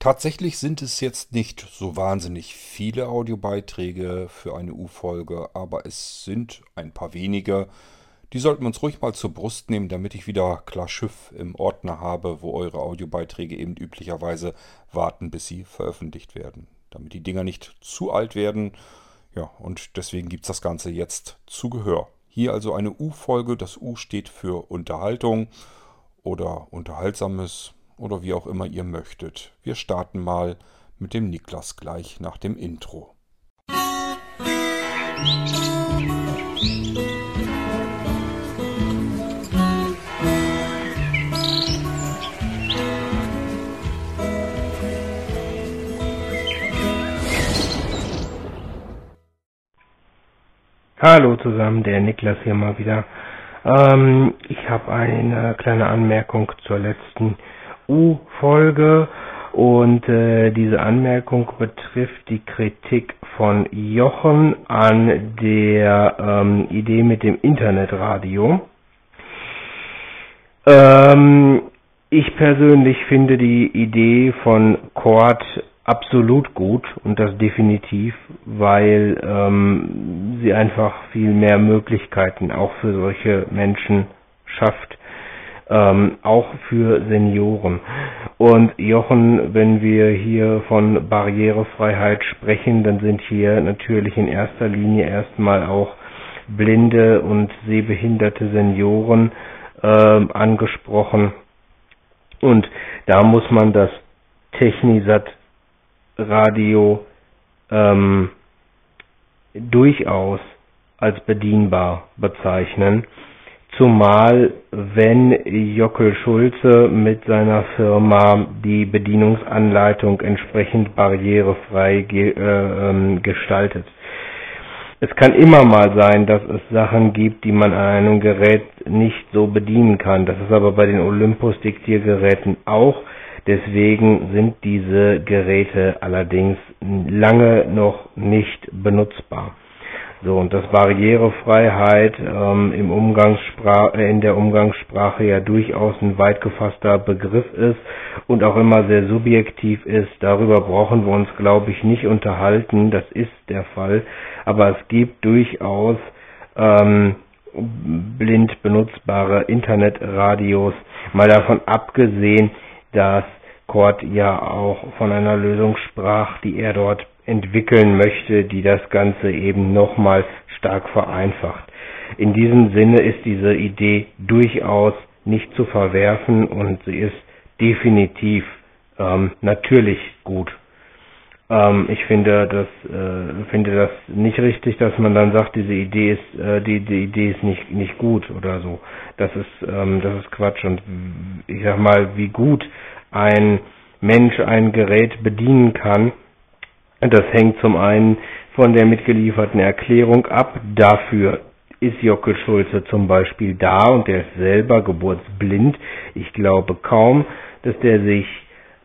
Tatsächlich sind es jetzt nicht so wahnsinnig viele Audiobeiträge für eine U-Folge, aber es sind ein paar wenige. Die sollten wir uns ruhig mal zur Brust nehmen, damit ich wieder klar Schiff im Ordner habe, wo eure Audiobeiträge eben üblicherweise warten, bis sie veröffentlicht werden. Damit die Dinger nicht zu alt werden. Ja, und deswegen gibt es das Ganze jetzt zu Gehör. Hier also eine U-Folge. Das U steht für Unterhaltung oder Unterhaltsames oder wie auch immer ihr möchtet. Wir starten mal mit dem Niklas gleich nach dem Intro. Hallo zusammen, der Niklas hier mal wieder. Ähm, ich habe eine kleine Anmerkung zur letzten U-Folge und äh, diese Anmerkung betrifft die Kritik von Jochen an der ähm, Idee mit dem Internetradio. Ähm, ich persönlich finde die Idee von Cord absolut gut und das definitiv, weil ähm, sie einfach viel mehr Möglichkeiten auch für solche Menschen schafft ähm, auch für Senioren. Und Jochen, wenn wir hier von Barrierefreiheit sprechen, dann sind hier natürlich in erster Linie erstmal auch blinde und sehbehinderte Senioren äh, angesprochen. Und da muss man das Technisat Radio ähm, durchaus als bedienbar bezeichnen. Zumal wenn Jockel Schulze mit seiner Firma die Bedienungsanleitung entsprechend barrierefrei ge äh, ähm, gestaltet. Es kann immer mal sein, dass es Sachen gibt, die man an einem Gerät nicht so bedienen kann. Das ist aber bei den Olympus-Diktiergeräten auch. Deswegen sind diese Geräte allerdings lange noch nicht benutzbar. So, und dass Barrierefreiheit ähm, im Umgangssprach, äh, in der Umgangssprache ja durchaus ein weit gefasster Begriff ist und auch immer sehr subjektiv ist, darüber brauchen wir uns, glaube ich, nicht unterhalten. Das ist der Fall. Aber es gibt durchaus ähm, blind benutzbare Internetradios, mal davon abgesehen, dass Kort ja auch von einer Lösung sprach, die er dort entwickeln möchte, die das Ganze eben nochmal stark vereinfacht. In diesem Sinne ist diese Idee durchaus nicht zu verwerfen und sie ist definitiv ähm, natürlich gut. Ähm, ich finde das äh, finde das nicht richtig, dass man dann sagt, diese Idee ist äh, die die Idee ist nicht nicht gut oder so. Das ist ähm, das ist Quatsch und ich sag mal, wie gut ein Mensch ein Gerät bedienen kann, das hängt zum einen von der mitgelieferten Erklärung ab. Dafür ist Jockel Schulze zum Beispiel da und der ist selber geburtsblind. Ich glaube kaum, dass der sich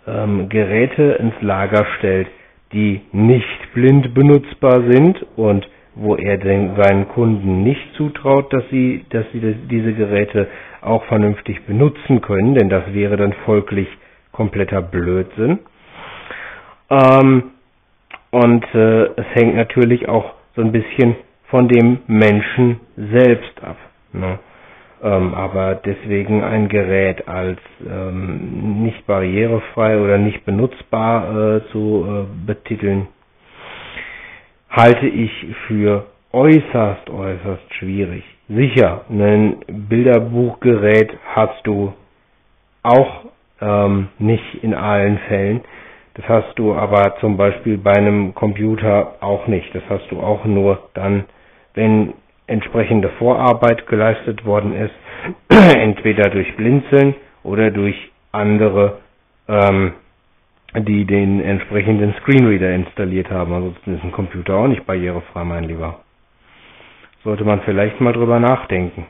ähm, Geräte ins Lager stellt, die nicht blind benutzbar sind und wo er den, seinen Kunden nicht zutraut, dass sie, dass sie diese Geräte auch vernünftig benutzen können, denn das wäre dann folglich kompletter Blödsinn. Ähm, und äh, es hängt natürlich auch so ein bisschen von dem Menschen selbst ab. Ne? Ähm, aber deswegen ein Gerät als ähm, nicht barrierefrei oder nicht benutzbar äh, zu äh, betiteln, halte ich für äußerst, äußerst schwierig. Sicher, ein Bilderbuchgerät hast du auch ähm, nicht in allen Fällen. Das hast du aber zum Beispiel bei einem Computer auch nicht. Das hast du auch nur dann, wenn entsprechende Vorarbeit geleistet worden ist, entweder durch Blinzeln oder durch andere, ähm, die den entsprechenden Screenreader installiert haben. Ansonsten ist ein Computer auch nicht barrierefrei, mein Lieber. Sollte man vielleicht mal drüber nachdenken.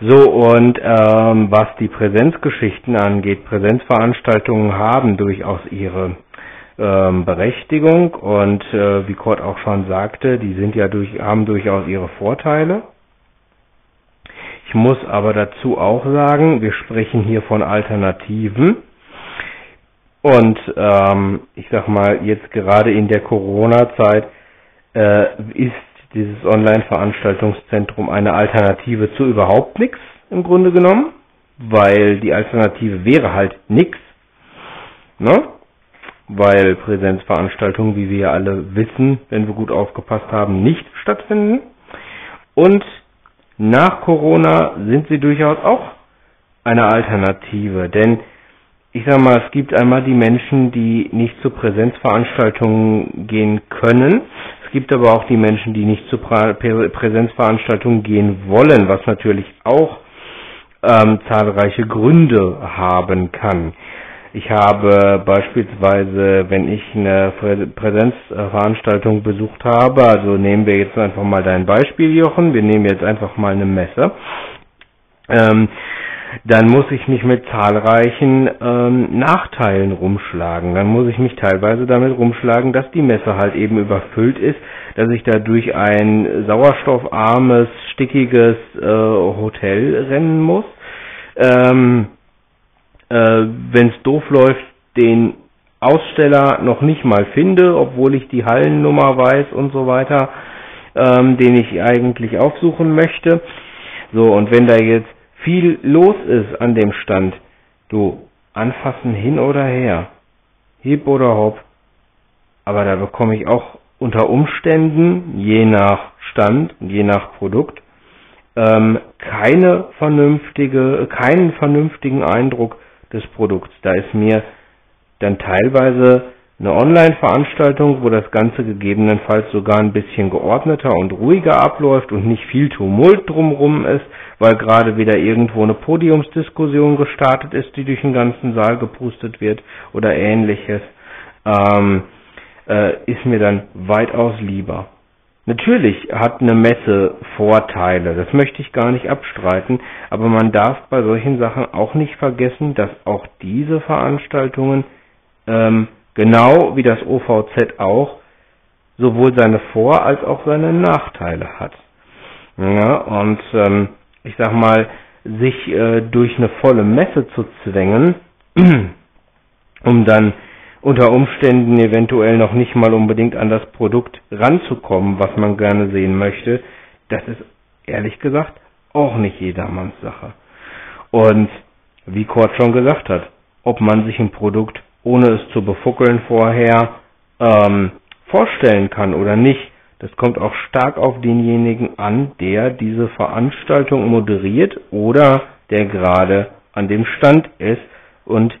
So, und ähm, was die Präsenzgeschichten angeht, Präsenzveranstaltungen haben durchaus ihre ähm, Berechtigung und äh, wie Kurt auch schon sagte, die sind ja durch, haben durchaus ihre Vorteile. Ich muss aber dazu auch sagen, wir sprechen hier von Alternativen. Und ähm, ich sag mal, jetzt gerade in der Corona-Zeit äh, ist dieses Online-Veranstaltungszentrum eine Alternative zu überhaupt nichts im Grunde genommen, weil die Alternative wäre halt nichts, ne? Weil Präsenzveranstaltungen, wie wir ja alle wissen, wenn wir gut aufgepasst haben, nicht stattfinden. Und nach Corona sind sie durchaus auch eine Alternative, denn ich sag mal, es gibt einmal die Menschen, die nicht zu Präsenzveranstaltungen gehen können. Gibt aber auch die Menschen, die nicht zu Präsenzveranstaltungen gehen wollen, was natürlich auch ähm, zahlreiche Gründe haben kann. Ich habe beispielsweise, wenn ich eine Präsenzveranstaltung besucht habe, also nehmen wir jetzt einfach mal dein Beispiel, Jochen, wir nehmen jetzt einfach mal eine Messe. Ähm, dann muss ich mich mit zahlreichen ähm, Nachteilen rumschlagen. Dann muss ich mich teilweise damit rumschlagen, dass die Messe halt eben überfüllt ist, dass ich da durch ein sauerstoffarmes, stickiges äh, Hotel rennen muss. Ähm, äh, Wenn es doof läuft, den Aussteller noch nicht mal finde, obwohl ich die Hallennummer weiß und so weiter, ähm, den ich eigentlich aufsuchen möchte. So, und wenn da jetzt viel los ist an dem Stand, du, anfassen hin oder her, hip oder hopp, aber da bekomme ich auch unter Umständen, je nach Stand, je nach Produkt, ähm, keine vernünftige, keinen vernünftigen Eindruck des Produkts. Da ist mir dann teilweise eine Online-Veranstaltung, wo das Ganze gegebenenfalls sogar ein bisschen geordneter und ruhiger abläuft und nicht viel Tumult drumrum ist, weil gerade wieder irgendwo eine Podiumsdiskussion gestartet ist, die durch den ganzen Saal gepustet wird oder ähnliches, ähm, äh, ist mir dann weitaus lieber. Natürlich hat eine Messe Vorteile, das möchte ich gar nicht abstreiten, aber man darf bei solchen Sachen auch nicht vergessen, dass auch diese Veranstaltungen ähm, genau wie das OVZ auch, sowohl seine Vor- als auch seine Nachteile hat. Ja, und ähm, ich sag mal, sich äh, durch eine volle Messe zu zwängen, um dann unter Umständen eventuell noch nicht mal unbedingt an das Produkt ranzukommen, was man gerne sehen möchte, das ist ehrlich gesagt auch nicht jedermanns Sache. Und wie Kurt schon gesagt hat, ob man sich ein Produkt ohne es zu befuckeln vorher, ähm, vorstellen kann oder nicht. Das kommt auch stark auf denjenigen an, der diese Veranstaltung moderiert oder der gerade an dem Stand ist und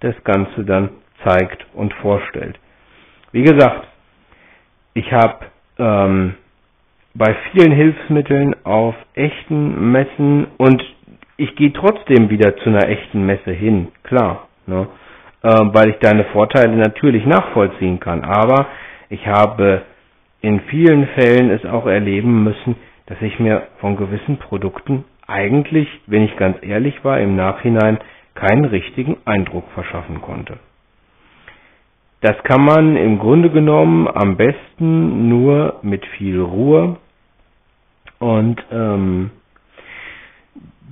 das Ganze dann zeigt und vorstellt. Wie gesagt, ich habe ähm, bei vielen Hilfsmitteln auf echten Messen und ich gehe trotzdem wieder zu einer echten Messe hin, klar. Ne? äh, weil ich deine Vorteile natürlich nachvollziehen kann. Aber ich habe in vielen Fällen es auch erleben müssen, dass ich mir von gewissen Produkten eigentlich, wenn ich ganz ehrlich war, im Nachhinein keinen richtigen Eindruck verschaffen konnte. Das kann man im Grunde genommen am besten nur mit viel Ruhe und ähm,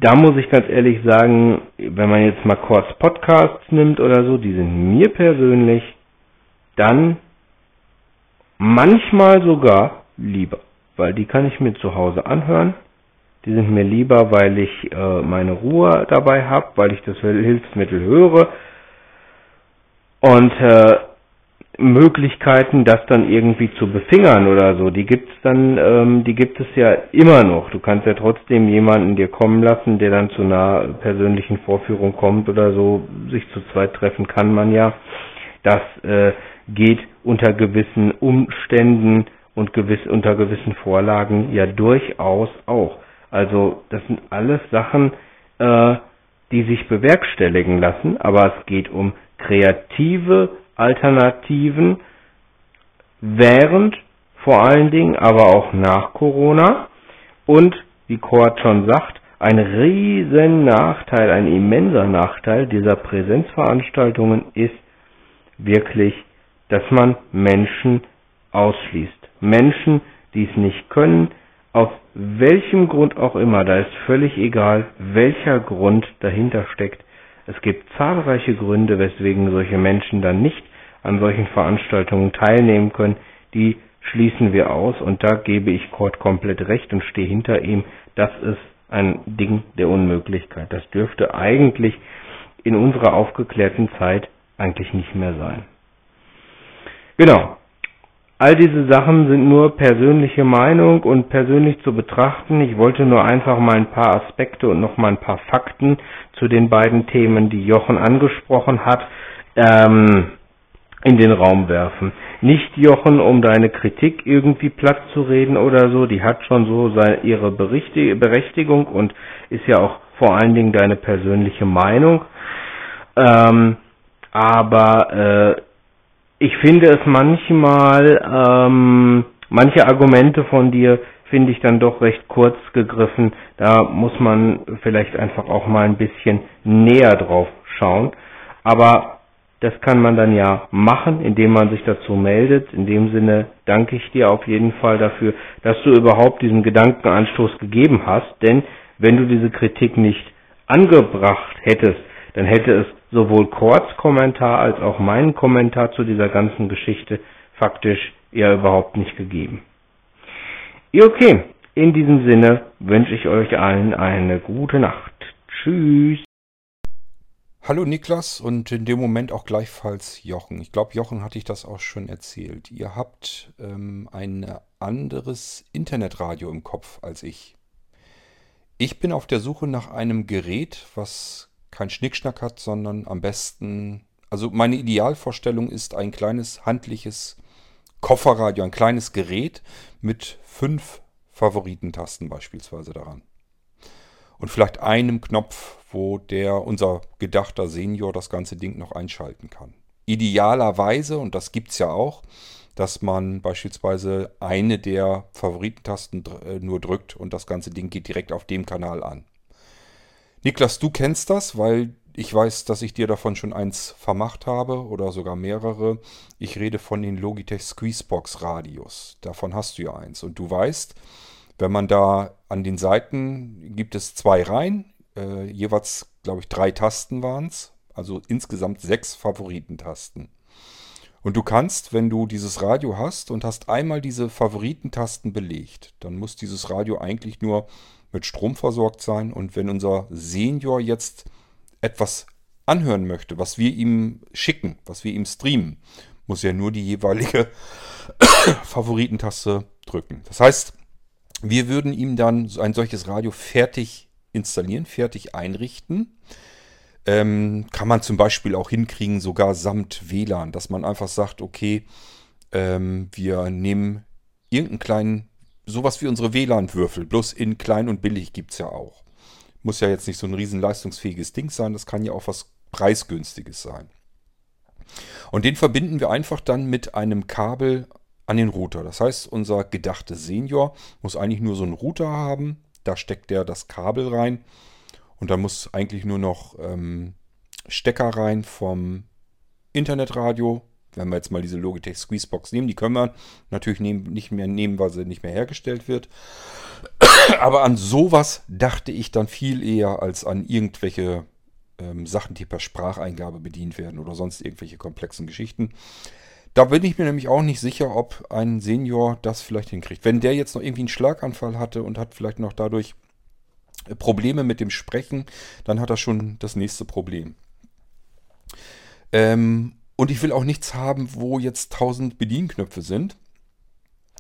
da muss ich ganz ehrlich sagen, wenn man jetzt mal kurz Podcasts nimmt oder so, die sind mir persönlich dann manchmal sogar lieber, weil die kann ich mir zu Hause anhören. Die sind mir lieber, weil ich äh, meine Ruhe dabei habe, weil ich das Hilfsmittel höre und äh, Möglichkeiten, das dann irgendwie zu befingern oder so, die gibt's dann, ähm, die gibt es ja immer noch. Du kannst ja trotzdem jemanden dir kommen lassen, der dann zu einer persönlichen Vorführung kommt oder so, sich zu zweit treffen kann man ja. Das äh, geht unter gewissen Umständen und gewiss, unter gewissen Vorlagen ja durchaus auch. Also das sind alles Sachen, äh, die sich bewerkstelligen lassen, aber es geht um kreative Alternativen während vor allen Dingen, aber auch nach Corona. Und wie Kurt schon sagt, ein riesen Nachteil, ein immenser Nachteil dieser Präsenzveranstaltungen ist wirklich, dass man Menschen ausschließt. Menschen, die es nicht können, aus welchem Grund auch immer, da ist völlig egal, welcher Grund dahinter steckt, Es gibt zahlreiche Gründe, weswegen solche Menschen dann nicht an solchen Veranstaltungen teilnehmen können. Die schließen wir aus und da gebe ich Kurt komplett recht und stehe hinter ihm. Das ist ein Ding der Unmöglichkeit. Das dürfte eigentlich in unserer aufgeklärten Zeit eigentlich nicht mehr sein. Genau. All diese Sachen sind nur persönliche Meinung und persönlich zu betrachten. Ich wollte nur einfach mal ein paar Aspekte und noch mal ein paar Fakten zu den beiden Themen, die Jochen angesprochen hat, ähm, in den Raum werfen. Nicht Jochen, um deine Kritik irgendwie platt zu reden oder so, die hat schon so seine, ihre Berechtigung und ist ja auch vor allen Dingen deine persönliche Meinung. Ähm, aber äh, ich finde es manchmal, ähm, manche Argumente von dir finde ich dann doch recht kurz gegriffen. Da muss man vielleicht einfach auch mal ein bisschen näher drauf schauen. Aber das kann man dann ja machen, indem man sich dazu meldet. In dem Sinne danke ich dir auf jeden Fall dafür, dass du überhaupt diesen Gedankenanstoß gegeben hast. Denn wenn du diese Kritik nicht angebracht hättest, dann hätte es sowohl Korts Kommentar als auch meinen Kommentar zu dieser ganzen Geschichte faktisch eher überhaupt nicht gegeben. Okay, in diesem Sinne wünsche ich euch allen eine gute Nacht. Tschüss. Hallo Niklas und in dem Moment auch gleichfalls Jochen. Ich glaube, Jochen hatte ich das auch schon erzählt. Ihr habt ähm, ein anderes Internetradio im Kopf als ich. Ich bin auf der Suche nach einem Gerät, was kein Schnickschnack hat, sondern am besten, also meine Idealvorstellung ist ein kleines handliches Kofferradio, ein kleines Gerät mit fünf Favoritentasten beispielsweise daran. Und vielleicht einem Knopf, wo der, unser gedachter Senior, das ganze Ding noch einschalten kann. Idealerweise, und das gibt es ja auch, dass man beispielsweise eine der Favoritentasten äh, nur drückt und das ganze Ding geht direkt auf dem Kanal an. Niklas, du kennst das, weil ich weiß, dass ich dir davon schon eins vermacht habe oder sogar mehrere. Ich rede von den Logitech Squeezebox Radios. Davon hast du ja eins. Und du weißt, wenn man da an den Seiten gibt es zwei Reihen, äh, jeweils, glaube ich, drei Tasten waren es. Also insgesamt sechs Favoritentasten. Und du kannst, wenn du dieses Radio hast und hast einmal diese Favoritentasten belegt, dann muss dieses Radio eigentlich nur mit Strom versorgt sein. Und wenn unser Senior jetzt etwas anhören möchte, was wir ihm schicken, was wir ihm streamen, muss er nur die jeweilige Favoritentaste drücken. Das heißt, wir würden ihm dann ein solches Radio fertig installieren, fertig einrichten. Ähm, kann man zum Beispiel auch hinkriegen, sogar samt WLAN, dass man einfach sagt, okay, ähm, wir nehmen irgendeinen kleinen sowas wie unsere WLAN-Würfel, bloß in klein und billig gibt es ja auch. Muss ja jetzt nicht so ein riesen leistungsfähiges Ding sein, das kann ja auch was preisgünstiges sein. Und den verbinden wir einfach dann mit einem Kabel an den Router. Das heißt, unser gedachter Senior muss eigentlich nur so einen Router haben. Da steckt der das Kabel rein. Und da muss eigentlich nur noch ähm, Stecker rein vom Internetradio wenn wir jetzt mal diese Logitech Squeezebox nehmen, die können wir natürlich nehmen, nicht mehr nehmen, weil sie nicht mehr hergestellt wird. Aber an sowas dachte ich dann viel eher als an irgendwelche ähm, Sachen, die per Spracheingabe bedient werden oder sonst irgendwelche komplexen Geschichten. Da bin ich mir nämlich auch nicht sicher, ob ein Senior das vielleicht hinkriegt. Wenn der jetzt noch irgendwie einen Schlaganfall hatte und hat vielleicht noch dadurch Probleme mit dem Sprechen, dann hat er schon das nächste Problem. Ähm, und ich will auch nichts haben, wo jetzt tausend Bedienknöpfe sind.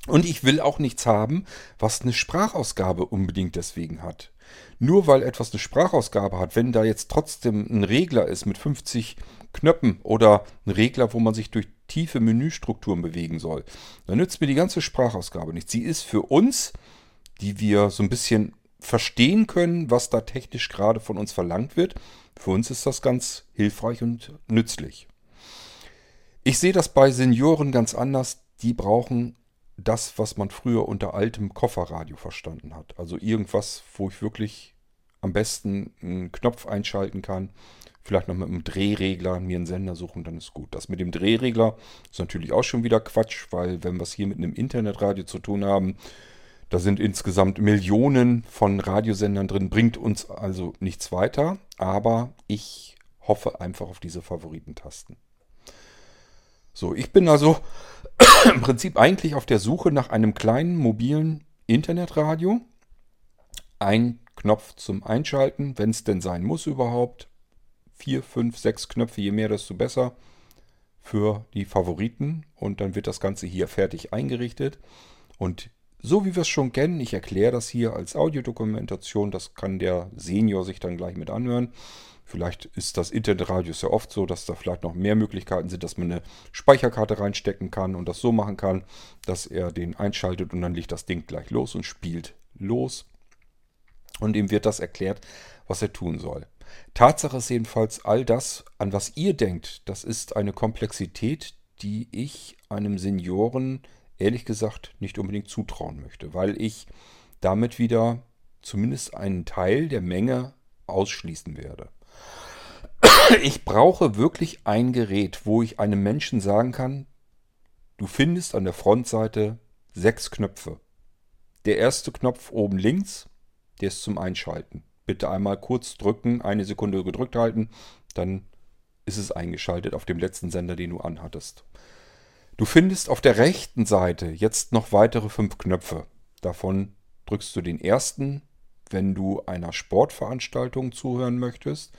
Und ich will auch nichts haben, was eine Sprachausgabe unbedingt deswegen hat. Nur weil etwas eine Sprachausgabe hat, wenn da jetzt trotzdem ein Regler ist mit 50 Knöpfen oder ein Regler, wo man sich durch tiefe Menüstrukturen bewegen soll, dann nützt mir die ganze Sprachausgabe nichts. Sie ist für uns, die wir so ein bisschen verstehen können, was da technisch gerade von uns verlangt wird, für uns ist das ganz hilfreich und nützlich. Ich sehe das bei Senioren ganz anders. Die brauchen das, was man früher unter altem Kofferradio verstanden hat. Also irgendwas, wo ich wirklich am besten einen Knopf einschalten kann. Vielleicht noch mit einem Drehregler mir einen Sender suchen, dann ist gut. Das mit dem Drehregler ist natürlich auch schon wieder Quatsch, weil wenn wir es hier mit einem Internetradio zu tun haben, da sind insgesamt Millionen von Radiosendern drin, bringt uns also nichts weiter. Aber ich hoffe einfach auf diese Favoritentasten. So, ich bin also im Prinzip eigentlich auf der Suche nach einem kleinen mobilen Internetradio. Ein Knopf zum Einschalten, wenn es denn sein muss überhaupt. Vier, fünf, sechs Knöpfe, je mehr, desto besser für die Favoriten. Und dann wird das Ganze hier fertig eingerichtet. Und so wie wir es schon kennen, ich erkläre das hier als Audiodokumentation, das kann der Senior sich dann gleich mit anhören. Vielleicht ist das Internetradio ja oft so, dass da vielleicht noch mehr Möglichkeiten sind, dass man eine Speicherkarte reinstecken kann und das so machen kann, dass er den einschaltet und dann liegt das Ding gleich los und spielt los. Und ihm wird das erklärt, was er tun soll. Tatsache ist jedenfalls all das, an was ihr denkt, das ist eine Komplexität, die ich einem Senioren ehrlich gesagt nicht unbedingt zutrauen möchte, weil ich damit wieder zumindest einen Teil der Menge ausschließen werde. Ich brauche wirklich ein Gerät, wo ich einem Menschen sagen kann, du findest an der Frontseite sechs Knöpfe. Der erste Knopf oben links, der ist zum Einschalten. Bitte einmal kurz drücken, eine Sekunde gedrückt halten, dann ist es eingeschaltet auf dem letzten Sender, den du anhattest. Du findest auf der rechten Seite jetzt noch weitere fünf Knöpfe. Davon drückst du den ersten, wenn du einer Sportveranstaltung zuhören möchtest.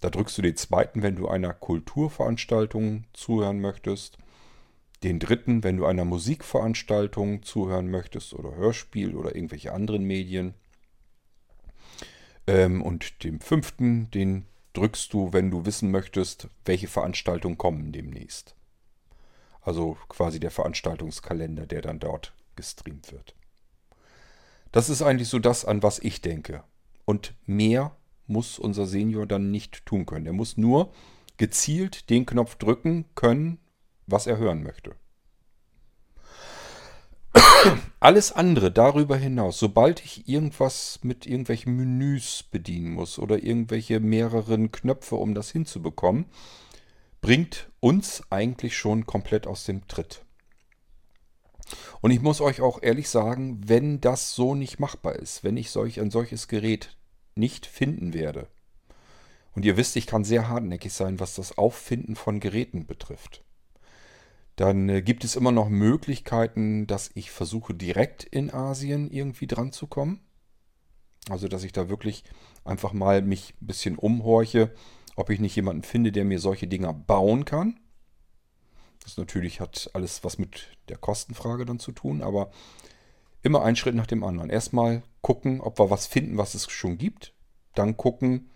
Da drückst du den zweiten, wenn du einer Kulturveranstaltung zuhören möchtest. Den dritten, wenn du einer Musikveranstaltung zuhören möchtest oder Hörspiel oder irgendwelche anderen Medien. Ähm, und den fünften, den drückst du, wenn du wissen möchtest, welche Veranstaltungen kommen demnächst. Also quasi der Veranstaltungskalender, der dann dort gestreamt wird. Das ist eigentlich so das, an was ich denke. Und mehr muss unser Senior dann nicht tun können. Er muss nur gezielt den Knopf drücken können, was er hören möchte. Alles andere darüber hinaus, sobald ich irgendwas mit irgendwelchen Menüs bedienen muss oder irgendwelche mehreren Knöpfe, um das hinzubekommen, bringt uns eigentlich schon komplett aus dem Tritt. Und ich muss euch auch ehrlich sagen, wenn das so nicht machbar ist, wenn ich solch ein solches Gerät nicht finden werde, und ihr wisst, ich kann sehr hartnäckig sein, was das Auffinden von Geräten betrifft, dann äh, gibt es immer noch Möglichkeiten, dass ich versuche, direkt in Asien irgendwie dran zu kommen. Also, dass ich da wirklich einfach mal mich ein bisschen umhorche, ob ich nicht jemanden finde, der mir solche Dinger bauen kann. Das natürlich hat alles was mit der Kostenfrage dann zu tun, aber immer ein Schritt nach dem anderen. Erstmal gucken, ob wir was finden, was es schon gibt. Dann gucken,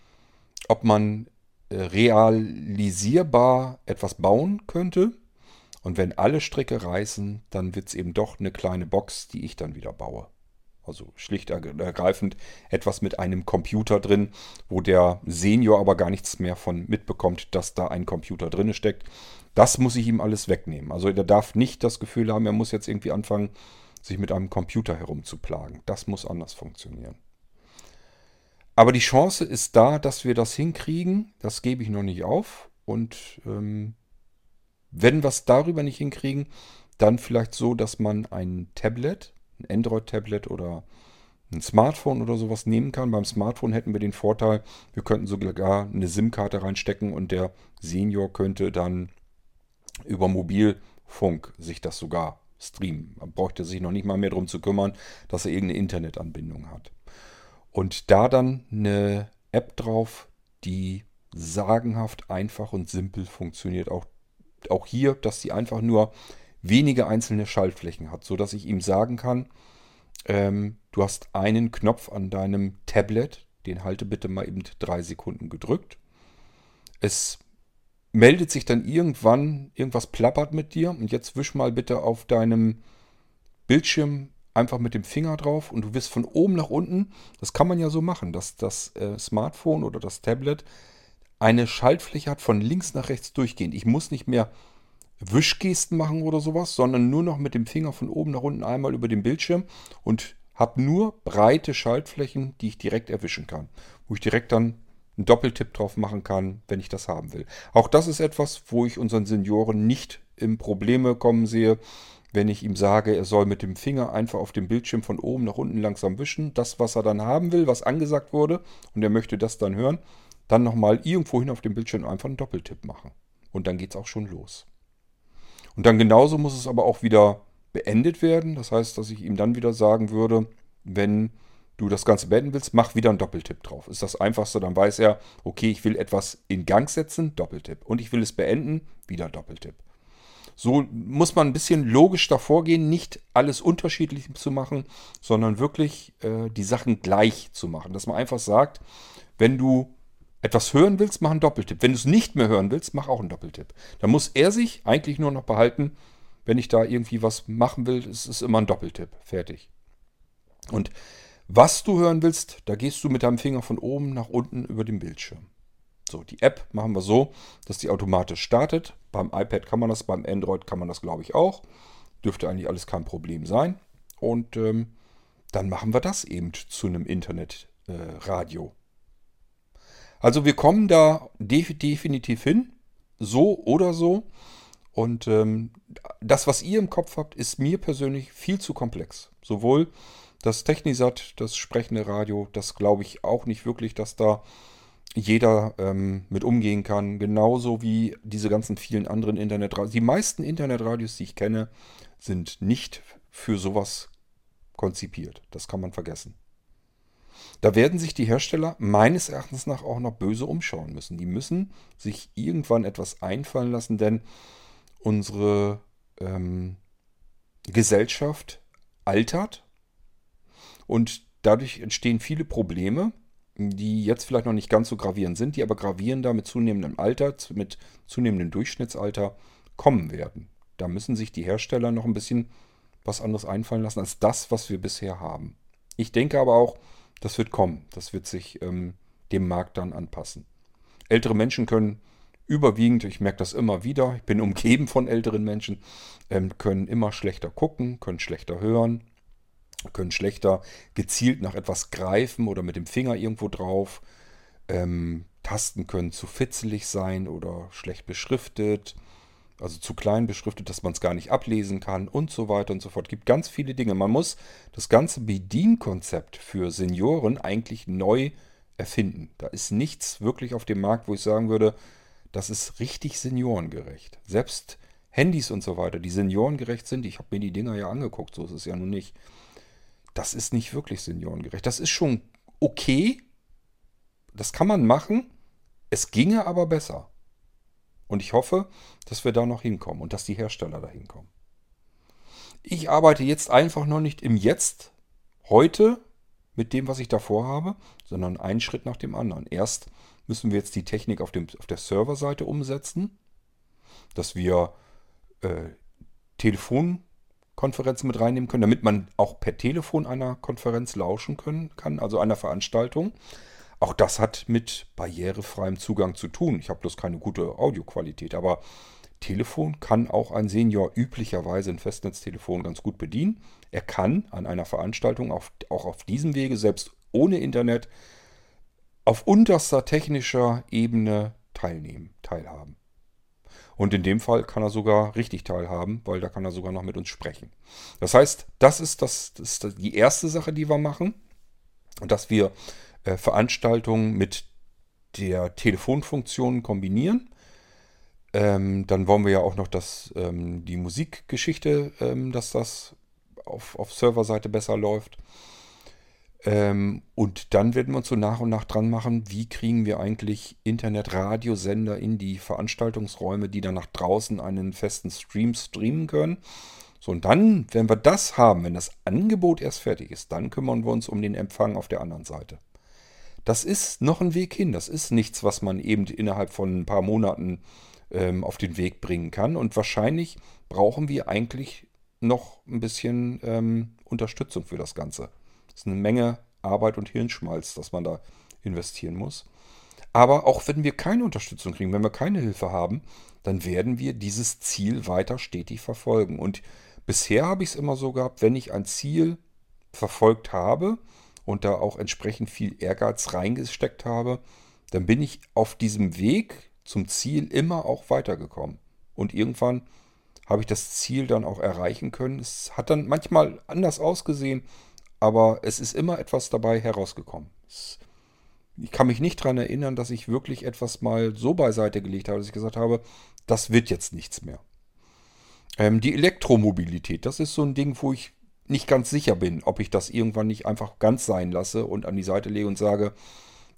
ob man äh, realisierbar etwas bauen könnte. Und wenn alle Stricke reißen, dann wird es eben doch eine kleine Box, die ich dann wieder baue. Also schlicht ergreifend etwas mit einem Computer drin, wo der Senior aber gar nichts mehr von mitbekommt, dass da ein Computer drin steckt. Das muss ich ihm alles wegnehmen. Also er darf nicht das Gefühl haben, er muss jetzt irgendwie anfangen, sich mit einem Computer herumzuplagen. Das muss anders funktionieren. Aber die Chance ist da, dass wir das hinkriegen. Das gebe ich noch nicht auf. Und ähm, wenn wir es darüber nicht hinkriegen, dann vielleicht so, dass man ein Tablet ein Android-Tablet oder ein Smartphone oder sowas nehmen kann. Beim Smartphone hätten wir den Vorteil, wir könnten sogar eine SIM-Karte reinstecken und der Senior könnte dann über Mobilfunk sich das sogar streamen. Man bräuchte sich noch nicht mal mehr darum zu kümmern, dass er irgendeine Internetanbindung hat. Und da dann eine App drauf, die sagenhaft einfach und simpel funktioniert. Auch, auch hier, dass sie einfach nur wenige einzelne Schaltflächen hat, sodass ich ihm sagen kann, ähm, du hast einen Knopf an deinem Tablet, den halte bitte mal eben drei Sekunden gedrückt. Es meldet sich dann irgendwann, irgendwas plappert mit dir und jetzt wisch mal bitte auf deinem Bildschirm einfach mit dem Finger drauf und du wirst von oben nach unten, das kann man ja so machen, dass das äh, Smartphone oder das Tablet eine Schaltfläche hat von links nach rechts durchgehend. Ich muss nicht mehr Wischgesten machen oder sowas, sondern nur noch mit dem Finger von oben nach unten einmal über den Bildschirm und habe nur breite Schaltflächen, die ich direkt erwischen kann. Wo ich direkt dann einen Doppeltipp drauf machen kann, wenn ich das haben will. Auch das ist etwas, wo ich unseren Senioren nicht in Probleme kommen sehe, wenn ich ihm sage, er soll mit dem Finger einfach auf dem Bildschirm von oben nach unten langsam wischen. Das, was er dann haben will, was angesagt wurde, und er möchte das dann hören, dann nochmal irgendwo hin auf dem Bildschirm einfach einen Doppeltipp machen. Und dann geht es auch schon los. Und dann genauso muss es aber auch wieder beendet werden. Das heißt, dass ich ihm dann wieder sagen würde, wenn du das Ganze beenden willst, mach wieder einen Doppeltipp drauf. Ist das einfachste, dann weiß er, okay, ich will etwas in Gang setzen, Doppeltipp. Und ich will es beenden, wieder Doppeltipp. So muss man ein bisschen logisch davor gehen, nicht alles unterschiedlich zu machen, sondern wirklich äh, die Sachen gleich zu machen. Dass man einfach sagt, wenn du etwas hören willst, mach einen Doppeltipp. Wenn du es nicht mehr hören willst, mach auch einen Doppeltipp. Dann muss er sich eigentlich nur noch behalten, wenn ich da irgendwie was machen will, ist es immer ein Doppeltipp. Fertig. Und was du hören willst, da gehst du mit deinem Finger von oben nach unten über den Bildschirm. So, die App machen wir so, dass die automatisch startet. Beim iPad kann man das, beim Android kann man das, glaube ich, auch. Dürfte eigentlich alles kein Problem sein. Und ähm, dann machen wir das eben zu einem Internetradio. Äh, also wir kommen da def definitiv hin, so oder so. Und ähm, das, was ihr im Kopf habt, ist mir persönlich viel zu komplex. Sowohl das Technisat, das sprechende Radio, das glaube ich auch nicht wirklich, dass da jeder ähm, mit umgehen kann. Genauso wie diese ganzen vielen anderen Internetradios. Die meisten Internetradios, die ich kenne, sind nicht für sowas konzipiert. Das kann man vergessen. Da werden sich die Hersteller meines Erachtens nach auch noch böse umschauen müssen. Die müssen sich irgendwann etwas einfallen lassen, denn unsere ähm, Gesellschaft altert und dadurch entstehen viele Probleme die jetzt vielleicht noch nicht ganz so gravierend sind, die aber gravierender mit zunehmendem Alter, mit zunehmendem Durchschnittsalter kommen werden. Da müssen sich die Hersteller noch ein bisschen was anderes einfallen lassen als das, was wir bisher haben. Ich denke aber auch, das wird kommen. Das wird sich ähm, dem Markt dann anpassen. Ältere Menschen können überwiegend, ich merke das immer wieder, ich bin umgeben von älteren Menschen, ähm, können immer schlechter gucken, können schlechter hören, können schlechter gezielt nach etwas greifen oder mit dem Finger irgendwo drauf. Ähm, Tasten können zu fitzelig sein oder schlecht beschriftet, also zu klein beschriftet, dass man es gar nicht ablesen kann und so weiter und so fort. Es gibt ganz viele Dinge. Man muss das ganze Bedienkonzept für Senioren eigentlich neu erfinden. Da ist nichts wirklich auf dem Markt, wo ich sagen würde, das ist richtig seniorengerecht. Selbst Handys und so weiter, die seniorengerecht sind, ich habe mir die Dinger ja angeguckt, so ist es ja nun nicht das ist nicht wirklich seniorengerecht. Das ist schon okay. Das kann man machen. Es ginge aber besser. Und ich hoffe, dass wir da noch hinkommen und dass die Hersteller da hinkommen. Ich arbeite jetzt einfach noch nicht im Jetzt, heute, mit dem, was ich davor habe, sondern einen Schritt nach dem anderen. Erst müssen wir jetzt die Technik auf, dem, auf der Serverseite umsetzen, dass wir äh, Telefon Konferenzen mit reinnehmen können, damit man auch per Telefon einer Konferenz lauschen können, kann, also einer Veranstaltung. Auch das hat mit barrierefreiem Zugang zu tun. Ich habe bloß keine gute Audioqualität, aber Telefon kann auch ein Senior üblicherweise ein Festnetztelefon ganz gut bedienen. Er kann an einer Veranstaltung auf, auch auf diesem Wege, selbst ohne Internet, auf unterster technischer Ebene teilnehmen, teilhaben. Und in dem Fall kann er sogar richtig teilhaben, weil da kann er sogar noch mit uns sprechen. Das heißt, das ist, das, das ist die erste Sache, die wir machen, dass wir äh, Veranstaltungen mit der Telefonfunktion kombinieren. Ähm, dann wollen wir ja auch noch dass ähm, die Musikgeschichte, ähm, dass das auf, auf Serverseite besser läuft. Ähm, und dann werden wir uns so nach und nach dran machen, wie kriegen wir eigentlich Internet-Radiosender in die Veranstaltungsräume, die dann nach draußen einen festen Stream streamen können. So, und dann, wenn wir das haben, wenn das Angebot erst fertig ist, dann kümmern wir uns um den Empfang auf der anderen Seite. Das ist noch ein Weg hin. Das ist nichts, was man eben innerhalb von ein paar Monaten ähm, auf den Weg bringen kann. Und wahrscheinlich brauchen wir eigentlich noch ein bisschen ähm, Unterstützung für das Ganze. Das ist eine Menge Arbeit und Hirnschmalz, das man da investieren muss. Aber auch wenn wir keine Unterstützung kriegen, wenn wir keine Hilfe haben, dann werden wir dieses Ziel weiter stetig verfolgen. Und bisher habe ich es immer so gehabt, wenn ich ein Ziel verfolgt habe und da auch entsprechend viel Ehrgeiz reingesteckt habe, dann bin ich auf diesem Weg zum Ziel immer auch weitergekommen. Und irgendwann habe ich das Ziel dann auch erreichen können. Es hat dann manchmal anders ausgesehen, aber es ist immer etwas dabei herausgekommen. Ich kann mich nicht daran erinnern, dass ich wirklich etwas mal so beiseite gelegt habe, dass ich gesagt habe, das wird jetzt nichts mehr. Ähm, die Elektromobilität, das ist so ein Ding, wo ich nicht ganz sicher bin, ob ich das irgendwann nicht einfach ganz sein lasse und an die Seite lege und sage,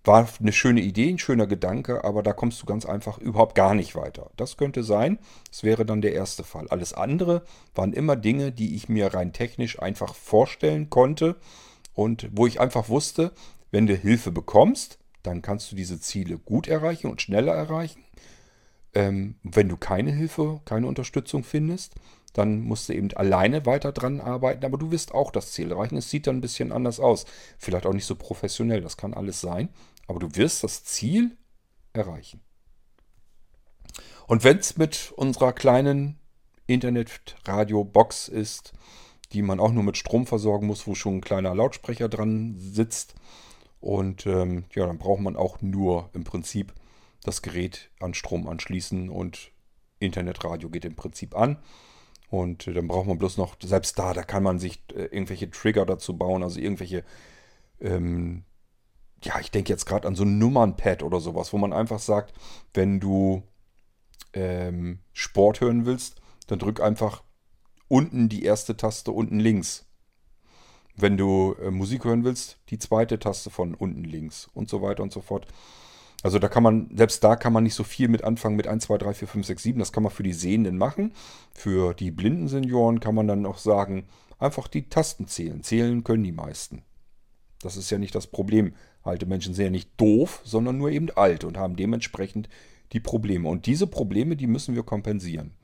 war eine schöne Idee, ein schöner Gedanke, aber da kommst du ganz einfach überhaupt gar nicht weiter. Das könnte sein, das wäre dann der erste Fall. Alles andere waren immer Dinge, die ich mir rein technisch einfach vorstellen konnte und wo ich einfach wusste, wenn du Hilfe bekommst, dann kannst du diese Ziele gut erreichen und schneller erreichen. Ähm, wenn du keine Hilfe, keine Unterstützung findest, dann musst du eben alleine weiter dran arbeiten, aber du wirst auch das Ziel erreichen. Es sieht dann ein bisschen anders aus. Vielleicht auch nicht so professionell, das kann alles sein, aber du wirst das Ziel erreichen. Und wenn es mit unserer kleinen Internet-Radio-Box ist, die man auch nur mit Strom versorgen muss, wo schon ein kleiner Lautsprecher dran sitzt, und ähm, ja, dann braucht man auch nur im Prinzip das Gerät an Strom anschließen und Internetradio geht im Prinzip an. Und dann braucht man bloß noch, selbst da, da kann man sich äh, irgendwelche Trigger dazu bauen, also irgendwelche, ähm, ja, ich denke jetzt gerade an so ein Nummernpad oder sowas, wo man einfach sagt, wenn du ähm, Sport hören willst, dann drück einfach unten die erste Taste unten links. Wenn du äh, Musik hören willst, die zweite Taste von unten links und so weiter und so fort. Also da kann man, selbst da kann man nicht so viel mit anfangen mit 1, 2, 3, 4, 5, 6, 7. Das kann man für die Sehenden machen. Für die blinden Senioren kann man dann auch sagen, einfach die Tasten zählen. Zählen können die meisten. Das ist ja nicht das Problem. Alte Menschen sind ja nicht doof, sondern nur eben alt und haben dementsprechend die Probleme. Und diese Probleme, die müssen wir kompensieren.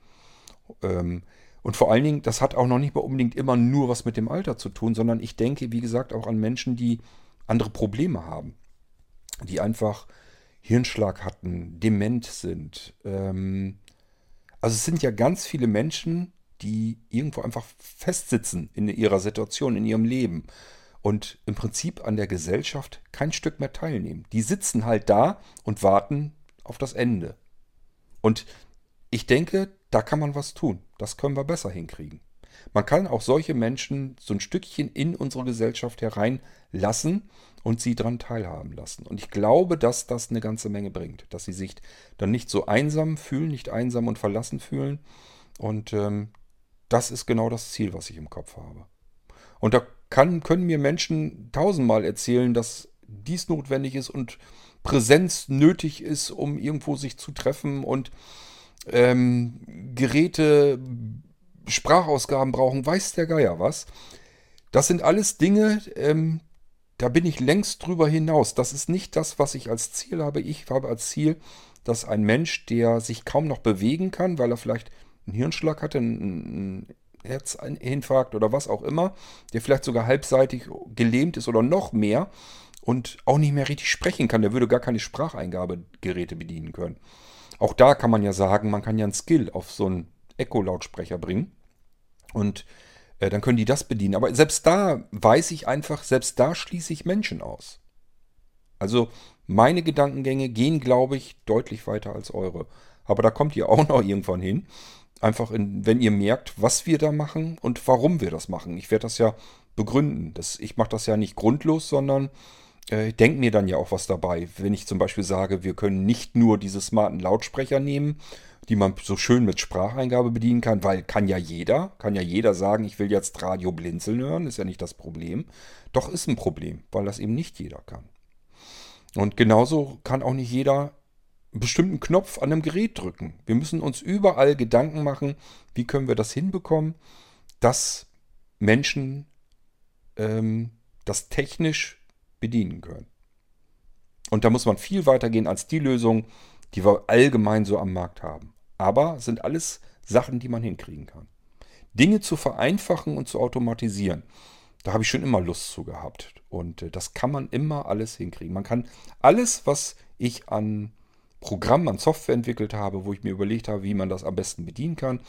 Ähm, und vor allen Dingen, das hat auch noch nicht mal unbedingt immer nur was mit dem Alter zu tun, sondern ich denke, wie gesagt, auch an Menschen, die andere Probleme haben. Die einfach Hirnschlag hatten, dement sind. Ähm, also es sind ja ganz viele Menschen, die irgendwo einfach festsitzen in ihrer Situation, in ihrem Leben und im Prinzip an der Gesellschaft kein Stück mehr teilnehmen. Die sitzen halt da und warten auf das Ende. Und ich denke, da kann man was tun. Das können wir besser hinkriegen. Man kann auch solche Menschen so ein Stückchen in unsere Gesellschaft hereinlassen und sie daran teilhaben lassen. Und ich glaube, dass das eine ganze Menge bringt, dass sie sich dann nicht so einsam fühlen, nicht einsam und verlassen fühlen. Und ähm, das ist genau das Ziel, was ich im Kopf habe. Und da kann, können mir Menschen tausendmal erzählen, dass dies notwendig ist und Präsenz nötig ist, um irgendwo sich zu treffen und ähm, Geräte, Sprachausgaben brauchen, weiß der Geier was. Das sind alles Dinge, ähm, da bin ich längst drüber hinaus. Das ist nicht das, was ich als Ziel habe. Ich habe als Ziel, dass ein Mensch, der sich kaum noch bewegen kann, weil er vielleicht einen Hirnschlag hatte, einen Herzinfarkt oder was auch immer, der vielleicht sogar halbseitig gelähmt ist oder noch mehr und auch nicht mehr richtig sprechen kann, der würde gar keine Spracheingabegeräte bedienen können. Auch da kann man ja sagen, man kann ja einen Skill auf so einen Echo-Lautsprecher bringen. Und äh, dann können die das bedienen. Aber selbst da weiß ich einfach, selbst da schließe ich Menschen aus. Also meine Gedankengänge gehen, glaube ich, deutlich weiter als eure. Aber da kommt ihr auch noch irgendwann hin. Einfach, in, wenn ihr merkt, was wir da machen und warum wir das machen. Ich werde das ja begründen. Das, ich mache das ja nicht grundlos, sondern äh, denke mir dann ja auch was dabei. Wenn ich zum Beispiel sage, wir können nicht nur diese smarten Lautsprecher nehmen, die man so schön mit Spracheingabe bedienen kann, weil kann ja jeder, kann ja jeder sagen, ich will jetzt Radio blinzeln hören, ist ja nicht das Problem. Doch ist ein Problem, weil das eben nicht jeder kann. Und genauso kann auch nicht jeder einen bestimmten Knopf an einem Gerät drücken. Wir müssen uns überall Gedanken machen, wie können wir das hinbekommen, dass Menschen ähm, das technisch bedienen können. Und da muss man viel weiter gehen als die Lösung, die wir allgemein so am Markt haben. Aber sind alles Sachen, die man hinkriegen kann. Dinge zu vereinfachen und zu automatisieren, da habe ich schon immer Lust zu gehabt. Und äh, das kann man immer alles hinkriegen. Man kann alles, was ich an Programmen, an Software entwickelt habe, wo ich mir überlegt habe, wie man das am besten bedienen kann,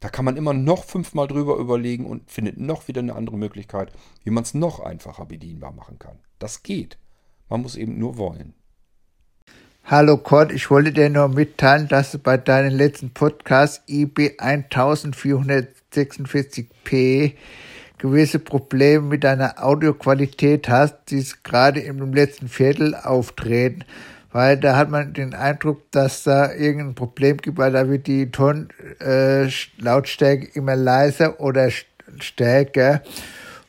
da kann man immer noch fünfmal drüber überlegen und findet noch wieder eine andere Möglichkeit, wie man es noch einfacher bedienbar machen kann. Das geht. Man muss eben nur wollen. Hallo Kurt, ich wollte dir nur mitteilen, dass du bei deinem letzten Podcast IB 1446p gewisse Probleme mit deiner Audioqualität hast, die gerade im letzten Viertel auftreten, weil da hat man den Eindruck, dass da irgendein Problem gibt, weil da wird die Tonlautstärke äh, immer leiser oder stärker.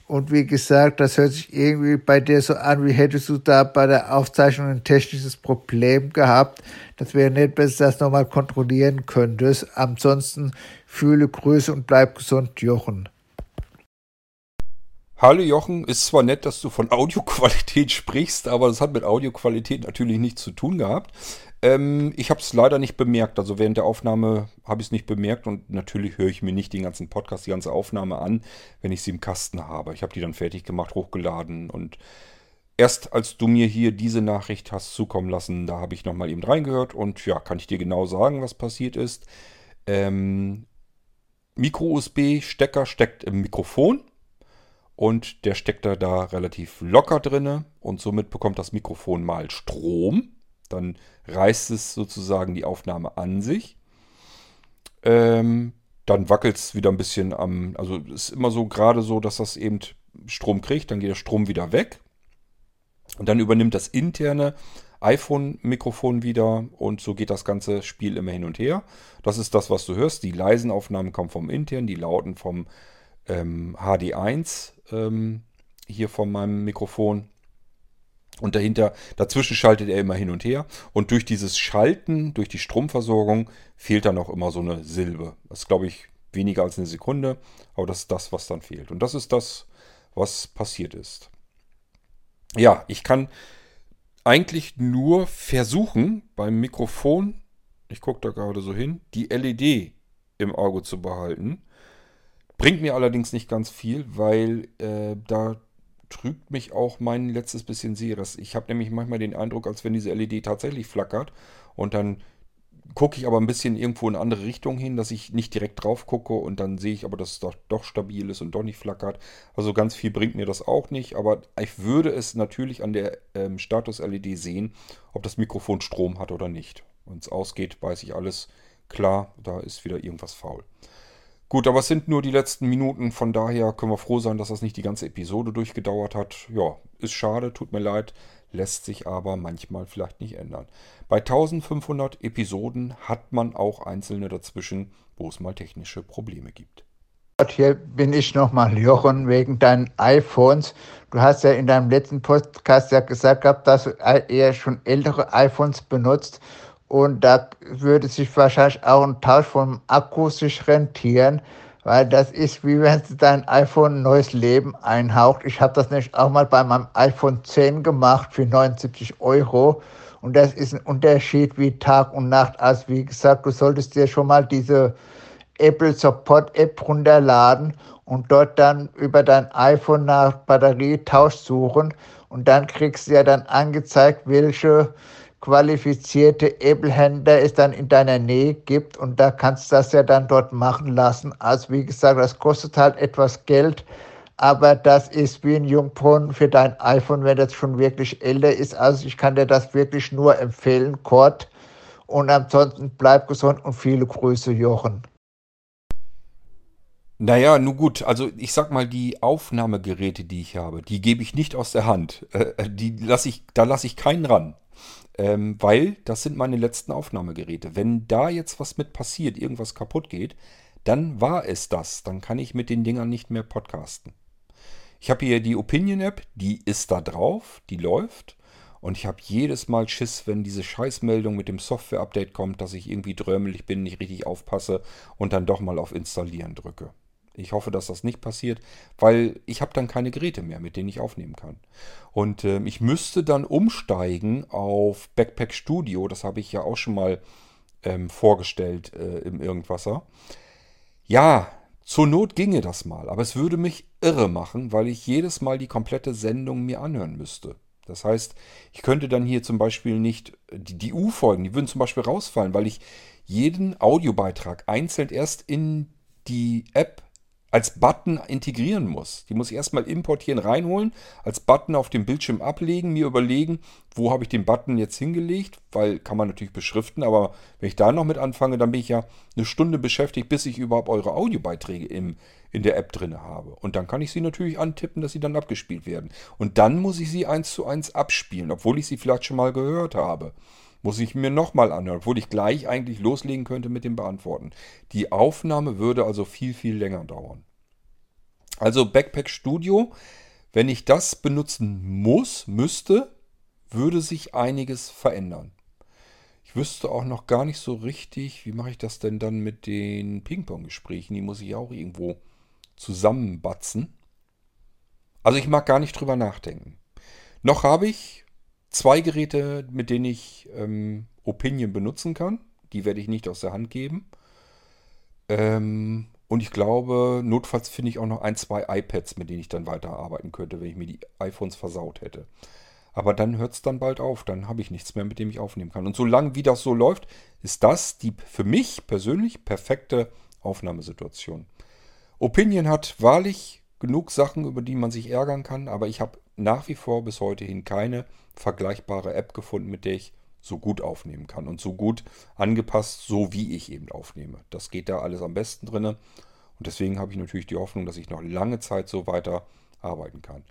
Und wie gesagt, das hört sich irgendwie bei dir so an, wie hättest du da bei der Aufzeichnung ein technisches Problem gehabt. Das wäre nett, wenn du das nochmal kontrollieren könntest. Ansonsten fühle Grüße und bleib gesund, Jochen. Hallo Jochen, ist zwar nett, dass du von Audioqualität sprichst, aber das hat mit Audioqualität natürlich nichts zu tun gehabt. Ähm, ich habe es leider nicht bemerkt, also während der Aufnahme habe ich es nicht bemerkt und natürlich höre ich mir nicht den ganzen Podcast, die ganze Aufnahme an, wenn ich sie im Kasten habe. Ich habe die dann fertig gemacht, hochgeladen und erst als du mir hier diese Nachricht hast zukommen lassen, da habe ich nochmal eben reingehört und ja, kann ich dir genau sagen, was passiert ist. Ähm, Micro-USB-Stecker steckt im Mikrofon und der steckt da, da relativ locker drinne und somit bekommt das Mikrofon mal Strom. Dann reißt es sozusagen die Aufnahme an sich. Ähm, dann wackelt es wieder ein bisschen am, also ist immer so gerade so, dass das eben Strom kriegt, dann geht der Strom wieder weg. Und dann übernimmt das interne iPhone-Mikrofon wieder und so geht das ganze Spiel immer hin und her. Das ist das, was du hörst. Die leisen Aufnahmen kommen vom internen, die lauten vom ähm, HD1 ähm, hier von meinem Mikrofon. Und dahinter, dazwischen schaltet er immer hin und her. Und durch dieses Schalten, durch die Stromversorgung, fehlt dann auch immer so eine Silbe. Das ist, glaube ich, weniger als eine Sekunde. Aber das ist das, was dann fehlt. Und das ist das, was passiert ist. Ja, ich kann eigentlich nur versuchen, beim Mikrofon, ich gucke da gerade so hin, die LED im Auge zu behalten. Bringt mir allerdings nicht ganz viel, weil äh, da trügt mich auch mein letztes bisschen Seres. Ich habe nämlich manchmal den Eindruck, als wenn diese LED tatsächlich flackert und dann gucke ich aber ein bisschen irgendwo in eine andere Richtung hin, dass ich nicht direkt drauf gucke und dann sehe ich aber, dass es doch, doch stabil ist und doch nicht flackert. Also ganz viel bringt mir das auch nicht, aber ich würde es natürlich an der ähm, Status-LED sehen, ob das Mikrofon Strom hat oder nicht. Wenn es ausgeht, weiß ich alles klar, da ist wieder irgendwas faul. Gut, aber es sind nur die letzten Minuten, von daher können wir froh sein, dass das nicht die ganze Episode durchgedauert hat. Ja, ist schade, tut mir leid, lässt sich aber manchmal vielleicht nicht ändern. Bei 1500 Episoden hat man auch einzelne dazwischen, wo es mal technische Probleme gibt. Hier bin ich nochmal, Jochen, wegen deinen iPhones. Du hast ja in deinem letzten Podcast ja gesagt gehabt, dass du eher schon ältere iPhones benutzt. Und da würde sich wahrscheinlich auch ein Tausch vom Akku sich rentieren, weil das ist wie wenn dein iPhone ein neues Leben einhaucht. Ich habe das nämlich auch mal bei meinem iPhone 10 gemacht für 79 Euro. Und das ist ein Unterschied wie Tag und Nacht. Also wie gesagt, du solltest dir schon mal diese Apple Support App runterladen und dort dann über dein iPhone nach Batterietausch suchen. Und dann kriegst du ja dann angezeigt, welche qualifizierte Apple-Händler es dann in deiner Nähe gibt und da kannst du das ja dann dort machen lassen. Also wie gesagt, das kostet halt etwas Geld, aber das ist wie ein Jungbrunnen für dein iPhone, wenn das schon wirklich älter ist. Also ich kann dir das wirklich nur empfehlen, Kurt. Und ansonsten bleib gesund und viele Grüße, Jochen. Naja, nun gut, also ich sag mal, die Aufnahmegeräte, die ich habe, die gebe ich nicht aus der Hand. Äh, die lass ich, da lasse ich keinen ran. Ähm, weil das sind meine letzten Aufnahmegeräte. Wenn da jetzt was mit passiert, irgendwas kaputt geht, dann war es das. Dann kann ich mit den Dingern nicht mehr podcasten. Ich habe hier die Opinion-App, die ist da drauf, die läuft. Und ich habe jedes Mal Schiss, wenn diese Scheißmeldung mit dem Software-Update kommt, dass ich irgendwie drömelig bin, nicht richtig aufpasse und dann doch mal auf Installieren drücke. Ich hoffe, dass das nicht passiert, weil ich habe dann keine Geräte mehr, mit denen ich aufnehmen kann. Und äh, ich müsste dann umsteigen auf Backpack Studio. Das habe ich ja auch schon mal ähm, vorgestellt äh, im Irgendwasser. Ja, zur Not ginge das mal, aber es würde mich irre machen, weil ich jedes Mal die komplette Sendung mir anhören müsste. Das heißt, ich könnte dann hier zum Beispiel nicht die, die U-Folgen, die würden zum Beispiel rausfallen, weil ich jeden Audiobeitrag einzeln erst in die App als Button integrieren muss. Die muss ich erstmal importieren, reinholen, als Button auf dem Bildschirm ablegen, mir überlegen, wo habe ich den Button jetzt hingelegt, weil kann man natürlich beschriften, aber wenn ich da noch mit anfange, dann bin ich ja eine Stunde beschäftigt, bis ich überhaupt eure Audiobeiträge im, in der App drin habe. Und dann kann ich sie natürlich antippen, dass sie dann abgespielt werden. Und dann muss ich sie eins zu eins abspielen, obwohl ich sie vielleicht schon mal gehört habe muss ich mir nochmal anhören, obwohl ich gleich eigentlich loslegen könnte mit dem Beantworten. Die Aufnahme würde also viel, viel länger dauern. Also Backpack Studio, wenn ich das benutzen muss, müsste, würde sich einiges verändern. Ich wüsste auch noch gar nicht so richtig, wie mache ich das denn dann mit den Ping-Pong-Gesprächen? Die muss ich auch irgendwo zusammenbatzen. Also ich mag gar nicht drüber nachdenken. Noch habe ich zwei Geräte, mit denen ich ähm, Opinion benutzen kann. Die werde ich nicht aus der Hand geben. Ähm, und ich glaube, notfalls finde ich auch noch ein, zwei iPads, mit denen ich dann weiterarbeiten könnte, wenn ich mir die iPhones versaut hätte. Aber dann hört es dann bald auf. Dann habe ich nichts mehr, mit dem ich aufnehmen kann. Und solange wie das so läuft, ist das die für mich persönlich perfekte Aufnahmesituation. Opinion hat wahrlich genug Sachen, über die man sich ärgern kann, aber ich habe nach wie vor bis heute hin keine vergleichbare App gefunden, mit der ich so gut aufnehmen kann und so gut angepasst, so wie ich eben aufnehme. Das geht da alles am besten drin und deswegen habe ich natürlich die Hoffnung, dass ich noch lange Zeit so weiter arbeiten kann.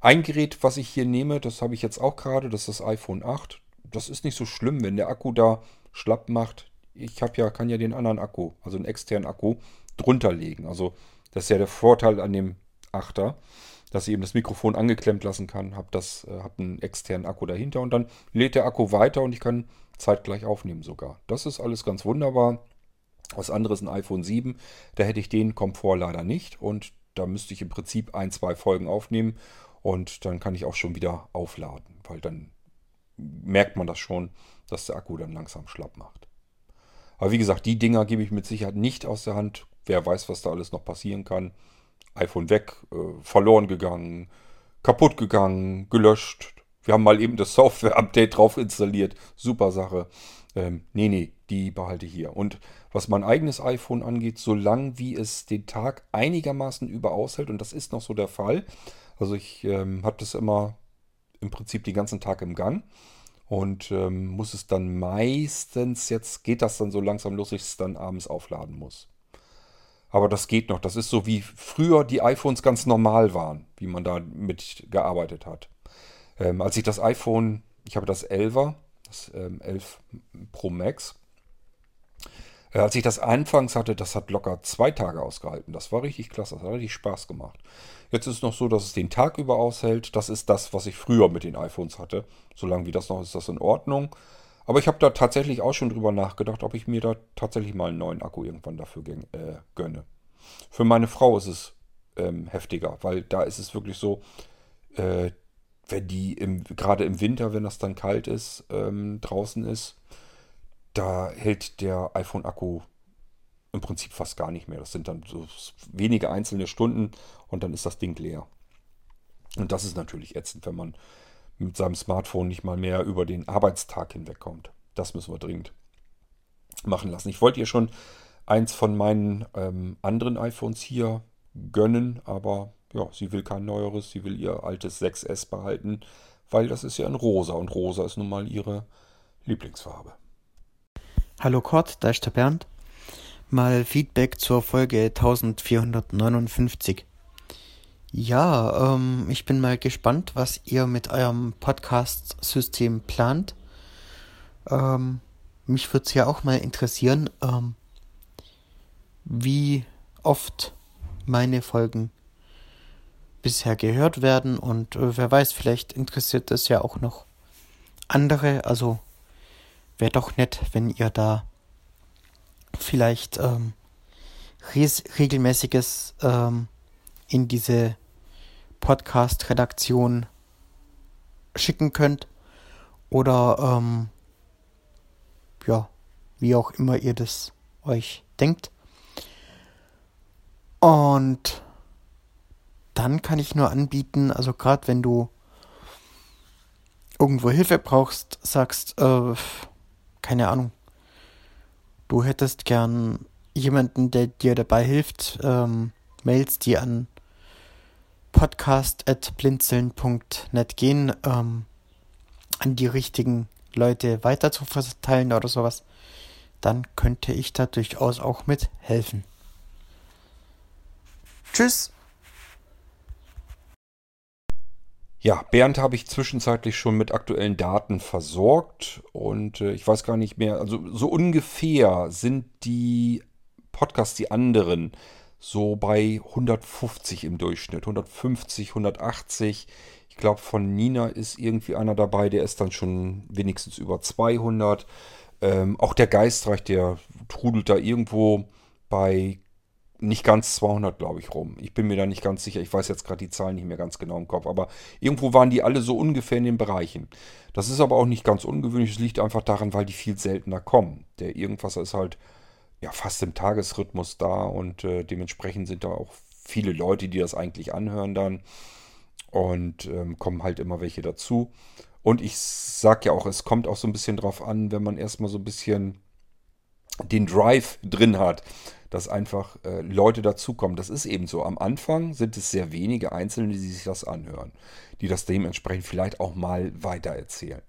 Ein Gerät, was ich hier nehme, das habe ich jetzt auch gerade, das ist das iPhone 8. Das ist nicht so schlimm, wenn der Akku da schlapp macht. Ich habe ja, kann ja den anderen Akku, also einen externen Akku, drunter legen. Also das ist ja der Vorteil an dem 8er dass ich eben das Mikrofon angeklemmt lassen kann, habe äh, habe einen externen Akku dahinter und dann lädt der Akku weiter und ich kann zeitgleich aufnehmen sogar. Das ist alles ganz wunderbar. Was anderes ein iPhone 7, da hätte ich den Komfort leider nicht und da müsste ich im Prinzip ein, zwei Folgen aufnehmen und dann kann ich auch schon wieder aufladen, weil dann merkt man das schon, dass der Akku dann langsam schlapp macht. Aber wie gesagt, die Dinger gebe ich mit Sicherheit nicht aus der Hand. Wer weiß, was da alles noch passieren kann iPhone weg, äh, verloren gegangen, kaputt gegangen, gelöscht. Wir haben mal eben das Software-Update drauf installiert. Super Sache. Ähm, nee, nee, die behalte ich hier. Und was mein eigenes iPhone angeht, solange wie es den Tag einigermaßen über aushält, und das ist noch so der Fall. Also ich ähm, habe das immer im Prinzip den ganzen Tag im Gang und ähm, muss es dann meistens, jetzt geht das dann so langsam los, ich es dann abends aufladen muss. Aber das geht noch. Das ist so wie früher die iPhones ganz normal waren, wie man da mit gearbeitet hat. Ähm, als ich das iPhone, ich habe das 11er, das ähm, 11 Pro Max, äh, als ich das anfangs hatte, das hat locker zwei Tage ausgehalten. Das war richtig klasse, das hat richtig Spaß gemacht. Jetzt ist es noch so, dass es den Tag über aushält. Das ist das, was ich früher mit den iPhones hatte. Solange wie das noch ist, ist das in Ordnung. Aber ich habe da tatsächlich auch schon drüber nachgedacht, ob ich mir da tatsächlich mal einen neuen Akku irgendwann dafür äh, gönne. Für meine Frau ist es ähm, heftiger, weil da ist es wirklich so, äh, wenn die gerade im Winter, wenn das dann kalt ist, ähm, draußen ist, da hält der iPhone-Akku im Prinzip fast gar nicht mehr. Das sind dann so wenige einzelne Stunden und dann ist das Ding leer. Und das ist natürlich ätzend, wenn man mit seinem Smartphone nicht mal mehr über den Arbeitstag hinwegkommt. Das müssen wir dringend machen lassen. Ich wollte ihr schon eins von meinen ähm, anderen iPhones hier gönnen, aber ja, sie will kein neueres, sie will ihr altes 6S behalten, weil das ist ja ein rosa und rosa ist nun mal ihre Lieblingsfarbe. Hallo Kurt, da ist der Bernd. Mal Feedback zur Folge 1459. Ja, ähm, ich bin mal gespannt, was ihr mit eurem Podcast-System plant. Ähm, mich würde es ja auch mal interessieren, ähm, wie oft meine Folgen bisher gehört werden und äh, wer weiß, vielleicht interessiert das ja auch noch andere. Also wäre doch nett, wenn ihr da vielleicht ähm, regelmäßiges ähm, in diese Podcast-Redaktion schicken könnt. Oder ähm, ja, wie auch immer ihr das euch denkt. Und dann kann ich nur anbieten, also gerade wenn du irgendwo Hilfe brauchst, sagst, äh, keine Ahnung, du hättest gern jemanden, der dir dabei hilft, ähm, Mails, die an podcast.blinzeln.net gehen, ähm, an die richtigen Leute weiter zu verteilen oder sowas, dann könnte ich da durchaus auch mit helfen. Tschüss! Ja, Bernd habe ich zwischenzeitlich schon mit aktuellen Daten versorgt und äh, ich weiß gar nicht mehr, also so ungefähr sind die Podcasts, die anderen, so bei 150 im Durchschnitt, 150, 180. Ich glaube, von Nina ist irgendwie einer dabei, der ist dann schon wenigstens über 200. Ähm, auch der Geistreich, der trudelt da irgendwo bei nicht ganz 200, glaube ich, rum. Ich bin mir da nicht ganz sicher. Ich weiß jetzt gerade die Zahlen nicht mehr ganz genau im Kopf. Aber irgendwo waren die alle so ungefähr in den Bereichen. Das ist aber auch nicht ganz ungewöhnlich. Es liegt einfach daran, weil die viel seltener kommen. Der Irgendwasser ist halt ja fast im Tagesrhythmus da und äh, dementsprechend sind da auch viele Leute, die das eigentlich anhören dann. Und ähm, kommen halt immer welche dazu. Und ich sag ja auch, es kommt auch so ein bisschen drauf an, wenn man erstmal so ein bisschen den Drive drin hat dass einfach äh, Leute dazukommen. Das ist eben so. Am Anfang sind es sehr wenige Einzelne, die sich das anhören, die das dementsprechend vielleicht auch mal weitererzählen.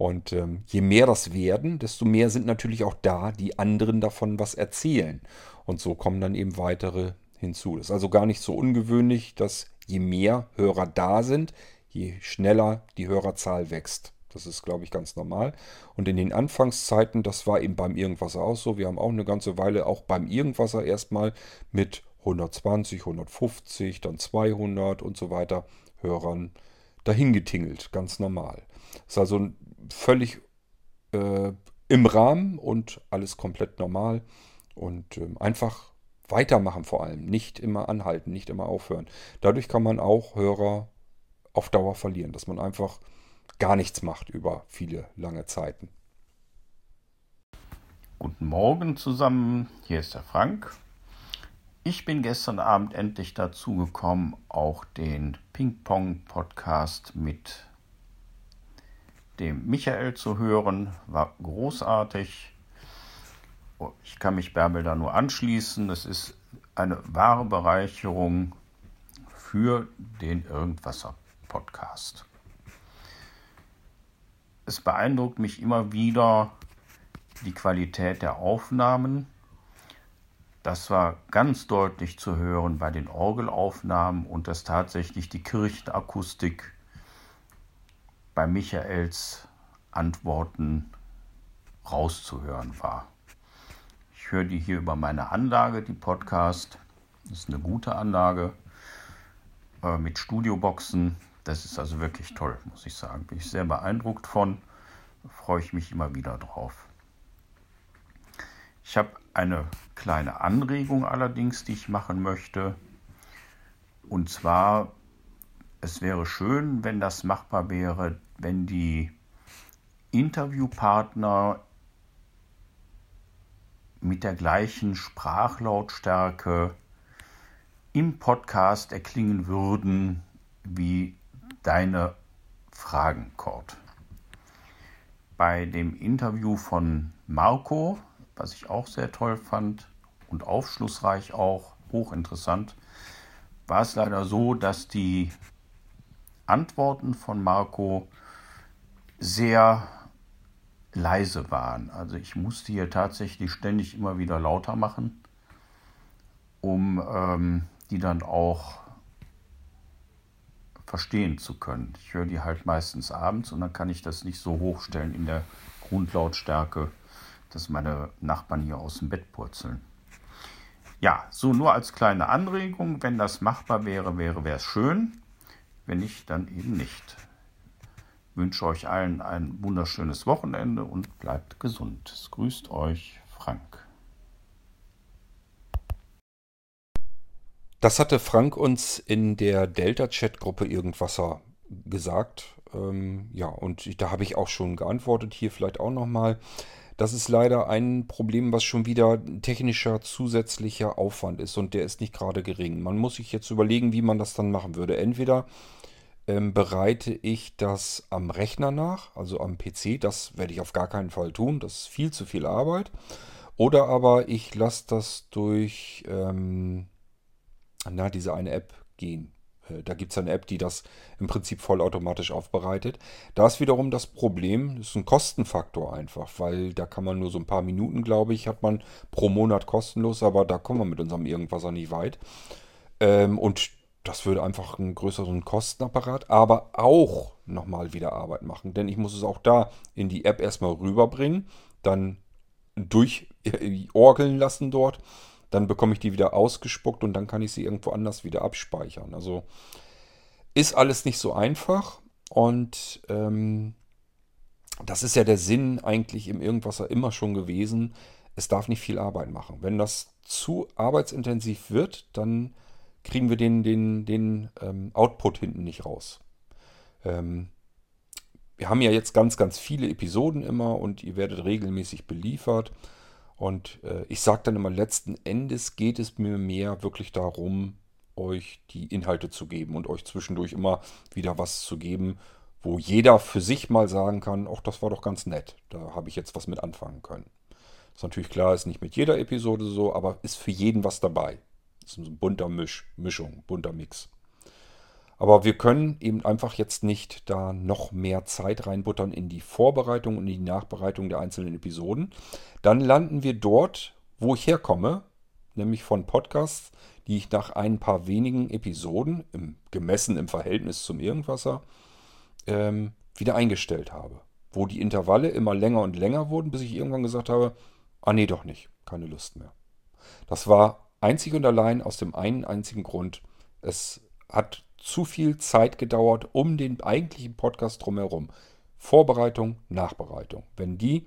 Und ähm, je mehr das werden, desto mehr sind natürlich auch da, die anderen davon was erzählen. Und so kommen dann eben weitere hinzu. Das ist also gar nicht so ungewöhnlich, dass je mehr Hörer da sind, je schneller die Hörerzahl wächst. Das ist, glaube ich, ganz normal. Und in den Anfangszeiten, das war eben beim Irgendwasser auch so. Wir haben auch eine ganze Weile auch beim Irgendwasser erstmal mit 120, 150, dann 200 und so weiter Hörern dahin getingelt. Ganz normal. Das ist also völlig äh, im Rahmen und alles komplett normal. Und äh, einfach weitermachen vor allem. Nicht immer anhalten, nicht immer aufhören. Dadurch kann man auch Hörer auf Dauer verlieren, dass man einfach gar nichts macht über viele lange Zeiten. Guten Morgen zusammen, hier ist der Frank. Ich bin gestern Abend endlich dazu gekommen, auch den Ping-Pong-Podcast mit dem Michael zu hören. War großartig. Ich kann mich Bärbel da nur anschließen. Es ist eine wahre Bereicherung für den Irgendwasser-Podcast es beeindruckt mich immer wieder die Qualität der Aufnahmen. Das war ganz deutlich zu hören bei den Orgelaufnahmen und dass tatsächlich die Kirchenakustik bei Michaels Antworten rauszuhören war. Ich höre die hier über meine Anlage, die Podcast. Das ist eine gute Anlage äh, mit Studioboxen. Das ist also wirklich toll, muss ich sagen. Bin ich sehr beeindruckt von. Freue ich mich immer wieder drauf. Ich habe eine kleine Anregung allerdings, die ich machen möchte. Und zwar, es wäre schön, wenn das machbar wäre, wenn die Interviewpartner mit der gleichen Sprachlautstärke im Podcast erklingen würden wie deine Fragen, Kurt. Bei dem Interview von Marco, was ich auch sehr toll fand und aufschlussreich auch, hochinteressant, war es leider so, dass die Antworten von Marco sehr leise waren. Also ich musste hier tatsächlich ständig immer wieder lauter machen, um ähm, die dann auch verstehen zu können. Ich höre die halt meistens abends und dann kann ich das nicht so hochstellen in der Grundlautstärke, dass meine Nachbarn hier aus dem Bett purzeln. Ja, so nur als kleine Anregung, wenn das machbar wäre, wäre es schön. Wenn nicht, dann eben nicht. Ich wünsche euch allen ein wunderschönes Wochenende und bleibt gesund. Es grüßt euch Frank. Das hatte Frank uns in der Delta-Chat-Gruppe Irgendwasser gesagt. Ähm, ja, und da habe ich auch schon geantwortet. Hier vielleicht auch nochmal. Das ist leider ein Problem, was schon wieder technischer zusätzlicher Aufwand ist und der ist nicht gerade gering. Man muss sich jetzt überlegen, wie man das dann machen würde. Entweder ähm, bereite ich das am Rechner nach, also am PC. Das werde ich auf gar keinen Fall tun. Das ist viel zu viel Arbeit. Oder aber ich lasse das durch ähm, na, diese eine App gehen. Äh, Da gibt es eine App, die das im Prinzip vollautomatisch aufbereitet. Da ist wiederum das Problem, das ist ein Kostenfaktor einfach, weil da kann man nur so ein paar Minuten, glaube ich, hat man pro Monat kostenlos, aber da kommen wir mit unserem Irgendwasser nicht weit. Ähm, und das würde einfach einen größeren Kostenapparat, aber auch nochmal wieder Arbeit machen. Denn ich muss es auch da in die App erstmal rüberbringen, dann durchorgeln lassen dort. Dann bekomme ich die wieder ausgespuckt und dann kann ich sie irgendwo anders wieder abspeichern. Also ist alles nicht so einfach. Und ähm, das ist ja der Sinn eigentlich im Irgendwasser immer schon gewesen. Es darf nicht viel Arbeit machen. Wenn das zu arbeitsintensiv wird, dann kriegen wir den, den, den ähm, Output hinten nicht raus. Ähm, wir haben ja jetzt ganz, ganz viele Episoden immer und ihr werdet regelmäßig beliefert. Und äh, ich sage dann immer, letzten Endes geht es mir mehr wirklich darum, euch die Inhalte zu geben und euch zwischendurch immer wieder was zu geben, wo jeder für sich mal sagen kann, ach, das war doch ganz nett. Da habe ich jetzt was mit anfangen können. Ist natürlich klar, ist nicht mit jeder Episode so, aber ist für jeden was dabei. Ist ein bunter Misch, Mischung, bunter Mix. Aber wir können eben einfach jetzt nicht da noch mehr Zeit reinbuttern in die Vorbereitung und in die Nachbereitung der einzelnen Episoden. Dann landen wir dort, wo ich herkomme, nämlich von Podcasts, die ich nach ein paar wenigen Episoden, im, gemessen im Verhältnis zum Irgendwasser, ähm, wieder eingestellt habe. Wo die Intervalle immer länger und länger wurden, bis ich irgendwann gesagt habe, ah nee, doch nicht, keine Lust mehr. Das war einzig und allein aus dem einen einzigen Grund, es hat zu viel Zeit gedauert um den eigentlichen Podcast drumherum. Vorbereitung, Nachbereitung. Wenn die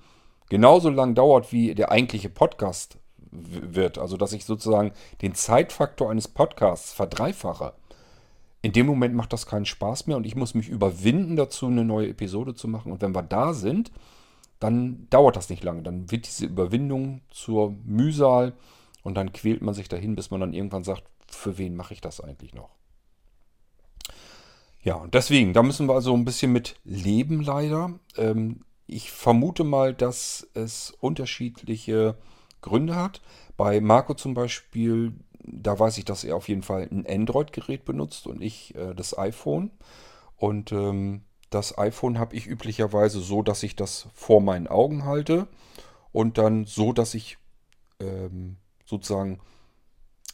genauso lang dauert, wie der eigentliche Podcast wird, also dass ich sozusagen den Zeitfaktor eines Podcasts verdreifache, in dem Moment macht das keinen Spaß mehr und ich muss mich überwinden dazu, eine neue Episode zu machen. Und wenn wir da sind, dann dauert das nicht lange. Dann wird diese Überwindung zur Mühsal und dann quält man sich dahin, bis man dann irgendwann sagt, für wen mache ich das eigentlich noch? Ja, und deswegen, da müssen wir also ein bisschen mit leben leider. Ähm, ich vermute mal, dass es unterschiedliche Gründe hat. Bei Marco zum Beispiel, da weiß ich, dass er auf jeden Fall ein Android-Gerät benutzt und ich äh, das iPhone. Und ähm, das iPhone habe ich üblicherweise so, dass ich das vor meinen Augen halte und dann so, dass ich ähm, sozusagen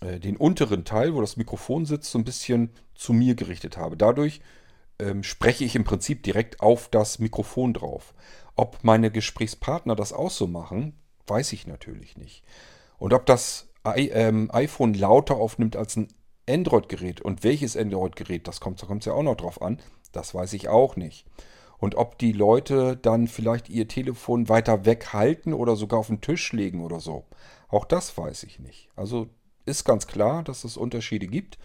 äh, den unteren Teil, wo das Mikrofon sitzt, so ein bisschen zu mir gerichtet habe. Dadurch ähm, spreche ich im Prinzip direkt auf das Mikrofon drauf. Ob meine Gesprächspartner das auch so machen, weiß ich natürlich nicht. Und ob das I ähm, iPhone lauter aufnimmt als ein Android-Gerät und welches Android-Gerät, das kommt es ja auch noch drauf an, das weiß ich auch nicht. Und ob die Leute dann vielleicht ihr Telefon weiter weghalten oder sogar auf den Tisch legen oder so, auch das weiß ich nicht. Also ist ganz klar, dass es Unterschiede gibt.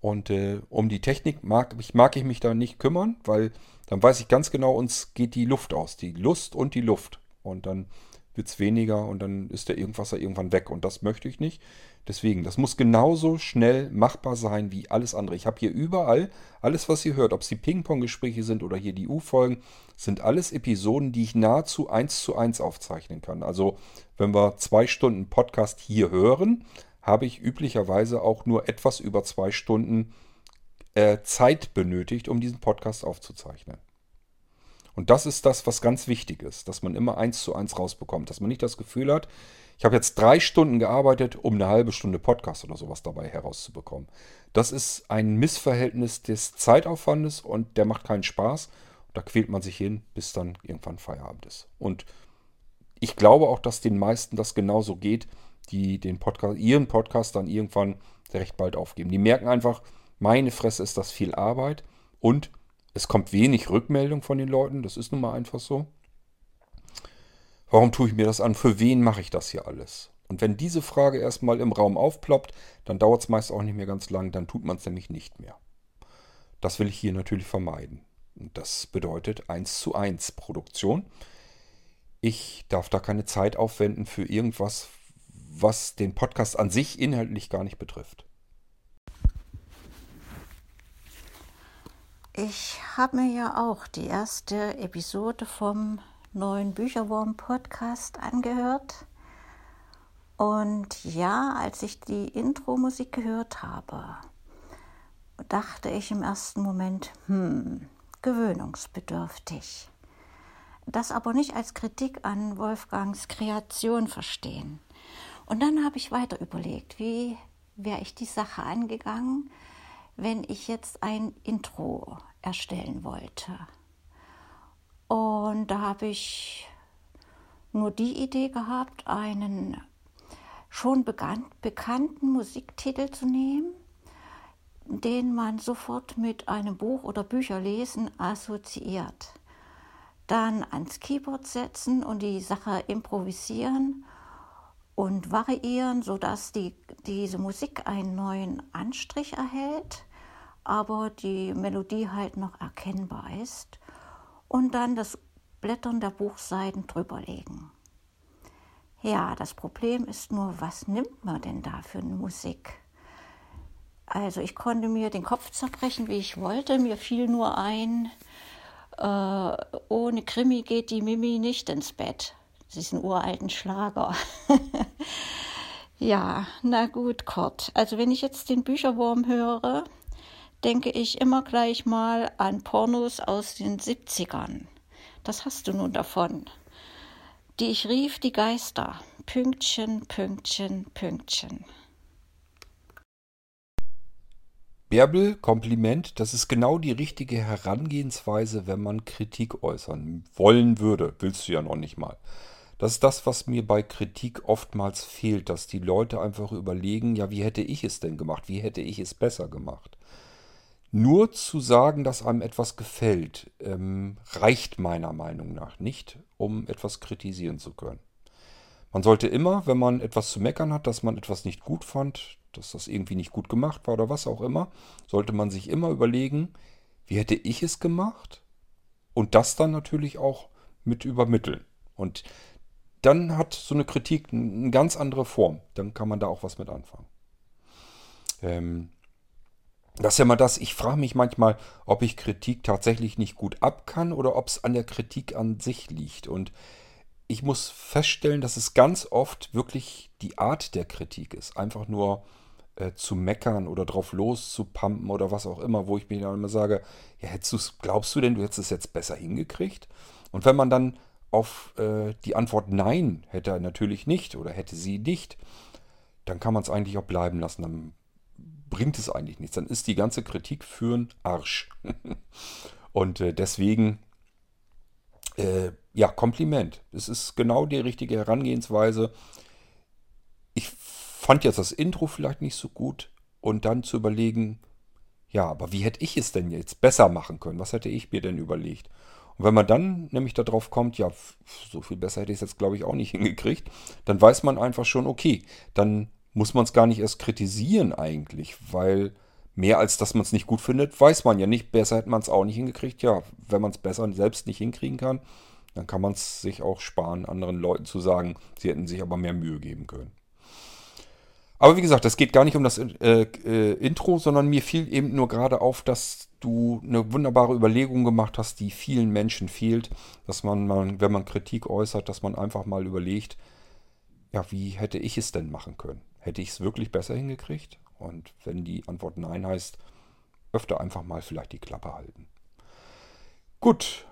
Und äh, um die Technik mag ich, mag ich mich da nicht kümmern, weil dann weiß ich ganz genau, uns geht die Luft aus. Die Lust und die Luft. Und dann wird es weniger und dann ist der Irgendwasser irgendwann weg. Und das möchte ich nicht. Deswegen, das muss genauso schnell machbar sein wie alles andere. Ich habe hier überall, alles was ihr hört, ob es die Ping-Pong-Gespräche sind oder hier die U-Folgen, sind alles Episoden, die ich nahezu eins zu eins aufzeichnen kann. Also wenn wir zwei Stunden Podcast hier hören, habe ich üblicherweise auch nur etwas über zwei Stunden äh, Zeit benötigt, um diesen Podcast aufzuzeichnen. Und das ist das, was ganz wichtig ist, dass man immer eins zu eins rausbekommt, dass man nicht das Gefühl hat, ich habe jetzt drei Stunden gearbeitet, um eine halbe Stunde Podcast oder sowas dabei herauszubekommen. Das ist ein Missverhältnis des Zeitaufwandes und der macht keinen Spaß. Da quält man sich hin, bis dann irgendwann Feierabend ist. Und ich glaube auch, dass den meisten das genauso geht, die den Podcast, ihren Podcast dann irgendwann recht bald aufgeben. Die merken einfach, meine Fresse ist das viel Arbeit und es kommt wenig Rückmeldung von den Leuten. Das ist nun mal einfach so. Warum tue ich mir das an? Für wen mache ich das hier alles? Und wenn diese Frage erstmal im Raum aufploppt, dann dauert es meist auch nicht mehr ganz lang, dann tut man es nämlich nicht mehr. Das will ich hier natürlich vermeiden. Und das bedeutet 1 zu 1 Produktion. Ich darf da keine Zeit aufwenden für irgendwas, was den Podcast an sich inhaltlich gar nicht betrifft. Ich habe mir ja auch die erste Episode vom neuen Bücherwurm-Podcast angehört. Und ja, als ich die Intro-Musik gehört habe, dachte ich im ersten Moment, hm, gewöhnungsbedürftig. Das aber nicht als Kritik an Wolfgangs Kreation verstehen. Und dann habe ich weiter überlegt, wie wäre ich die Sache angegangen, wenn ich jetzt ein Intro erstellen wollte. Und da habe ich nur die Idee gehabt, einen schon bekannt, bekannten Musiktitel zu nehmen, den man sofort mit einem Buch oder Bücherlesen assoziiert. Dann ans Keyboard setzen und die Sache improvisieren und variieren, sodass die, diese Musik einen neuen Anstrich erhält, aber die Melodie halt noch erkennbar ist. Und dann das Blättern der Buchseiten drüberlegen. Ja, das Problem ist nur, was nimmt man denn da für eine Musik? Also ich konnte mir den Kopf zerbrechen, wie ich wollte. Mir fiel nur ein, äh, ohne Krimi geht die Mimi nicht ins Bett. Sie ist ein uralten Schlager. ja, na gut, Kurt. Also wenn ich jetzt den Bücherwurm höre, denke ich immer gleich mal an Pornos aus den 70ern. Das hast du nun davon die ich rief, die Geister. Pünktchen, Pünktchen, Pünktchen. Bärbel, Kompliment, das ist genau die richtige Herangehensweise, wenn man Kritik äußern wollen würde. Willst du ja noch nicht mal. Das ist das, was mir bei Kritik oftmals fehlt, dass die Leute einfach überlegen, ja, wie hätte ich es denn gemacht? Wie hätte ich es besser gemacht? Nur zu sagen, dass einem etwas gefällt, ähm, reicht meiner Meinung nach nicht, um etwas kritisieren zu können. Man sollte immer, wenn man etwas zu meckern hat, dass man etwas nicht gut fand, dass das irgendwie nicht gut gemacht war oder was auch immer, sollte man sich immer überlegen, wie hätte ich es gemacht? Und das dann natürlich auch mit übermitteln. Und dann hat so eine Kritik eine ganz andere Form. Dann kann man da auch was mit anfangen. Ähm, das ist ja mal das, ich frage mich manchmal, ob ich Kritik tatsächlich nicht gut ab kann oder ob es an der Kritik an sich liegt. Und ich muss feststellen, dass es ganz oft wirklich die Art der Kritik ist. Einfach nur äh, zu meckern oder drauf loszupumpen oder was auch immer, wo ich mir dann immer sage, ja, hättest glaubst du denn, du hättest es jetzt besser hingekriegt? Und wenn man dann auf äh, die Antwort Nein hätte er natürlich nicht oder hätte sie nicht, dann kann man es eigentlich auch bleiben lassen. Dann bringt es eigentlich nichts. Dann ist die ganze Kritik für einen Arsch. Und äh, deswegen, äh, ja, Kompliment. Es ist genau die richtige Herangehensweise. Ich fand jetzt das Intro vielleicht nicht so gut und dann zu überlegen, ja, aber wie hätte ich es denn jetzt besser machen können? Was hätte ich mir denn überlegt? Und wenn man dann nämlich darauf kommt, ja, so viel besser hätte ich es jetzt, glaube ich, auch nicht hingekriegt, dann weiß man einfach schon, okay, dann muss man es gar nicht erst kritisieren eigentlich, weil mehr als dass man es nicht gut findet, weiß man ja nicht. Besser hätte man es auch nicht hingekriegt. Ja, wenn man es besser selbst nicht hinkriegen kann, dann kann man es sich auch sparen, anderen Leuten zu sagen, sie hätten sich aber mehr Mühe geben können. Aber wie gesagt, es geht gar nicht um das äh, äh, Intro, sondern mir fiel eben nur gerade auf, dass du eine wunderbare Überlegung gemacht hast, die vielen Menschen fehlt, dass man, man, wenn man Kritik äußert, dass man einfach mal überlegt, ja, wie hätte ich es denn machen können? Hätte ich es wirklich besser hingekriegt? Und wenn die Antwort Nein heißt, öfter einfach mal vielleicht die Klappe halten. Gut,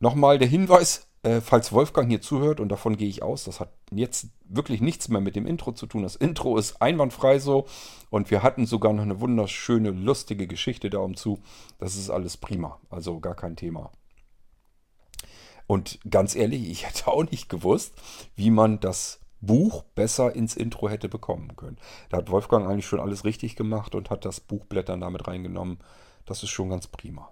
nochmal der Hinweis, äh, falls Wolfgang hier zuhört, und davon gehe ich aus, das hat jetzt wirklich nichts mehr mit dem Intro zu tun. Das Intro ist einwandfrei so und wir hatten sogar noch eine wunderschöne, lustige Geschichte darum zu. Das ist alles prima, also gar kein Thema. Und ganz ehrlich, ich hätte auch nicht gewusst, wie man das Buch besser ins Intro hätte bekommen können. Da hat Wolfgang eigentlich schon alles richtig gemacht und hat das Buchblättern damit reingenommen. Das ist schon ganz prima.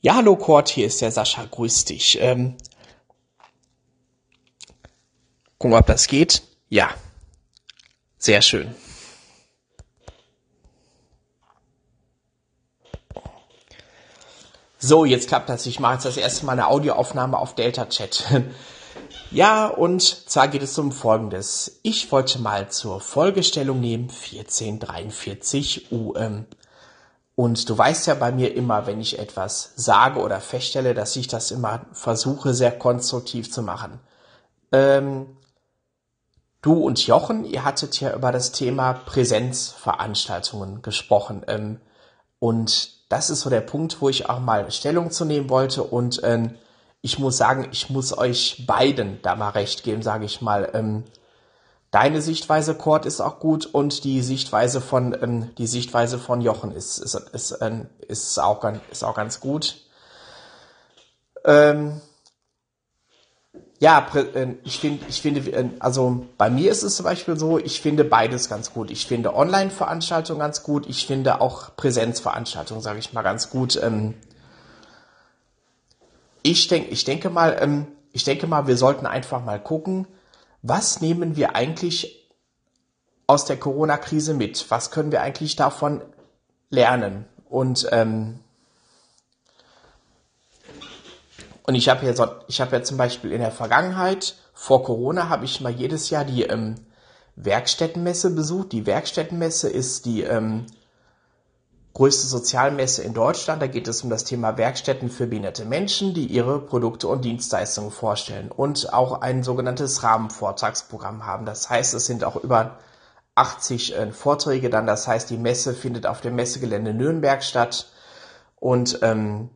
Ja, hallo Kurt, hier ist der Sascha, grüß dich. Ähm, gucken, ob das geht. Ja, sehr schön. So, jetzt klappt das. Ich mache jetzt das erste Mal eine Audioaufnahme auf Delta Chat. Ja, und zwar geht es um Folgendes. Ich wollte mal zur Folgestellung nehmen 1443 UM. Und du weißt ja bei mir immer, wenn ich etwas sage oder feststelle, dass ich das immer versuche, sehr konstruktiv zu machen. Ähm, du und Jochen, ihr hattet ja über das Thema Präsenzveranstaltungen gesprochen. Ähm, und das ist so der Punkt, wo ich auch mal Stellung zu nehmen wollte. Und ähm, ich muss sagen, ich muss euch beiden da mal recht geben, sage ich mal. Ähm, deine Sichtweise, Kurt, ist auch gut und die Sichtweise von ähm, die Sichtweise von Jochen ist ist ist, ähm, ist auch ganz ist auch ganz gut. Ähm, ja, äh, ich finde, ich finde, äh, also bei mir ist es zum Beispiel so, ich finde beides ganz gut. Ich finde Online-Veranstaltungen ganz gut. Ich finde auch Präsenzveranstaltungen, sage ich mal, ganz gut. Ähm, ich denke, ich denke mal, ähm, ich denke mal, wir sollten einfach mal gucken, was nehmen wir eigentlich aus der Corona-Krise mit? Was können wir eigentlich davon lernen? Und ähm, Und ich habe ja, so, ich habe ja zum Beispiel in der Vergangenheit, vor Corona, habe ich mal jedes Jahr die ähm, Werkstättenmesse besucht. Die Werkstättenmesse ist die ähm, größte Sozialmesse in Deutschland. Da geht es um das Thema Werkstätten für behinderte Menschen, die ihre Produkte und Dienstleistungen vorstellen und auch ein sogenanntes Rahmenvortragsprogramm haben. Das heißt, es sind auch über 80 äh, Vorträge dann. Das heißt, die Messe findet auf dem Messegelände Nürnberg statt und ähm,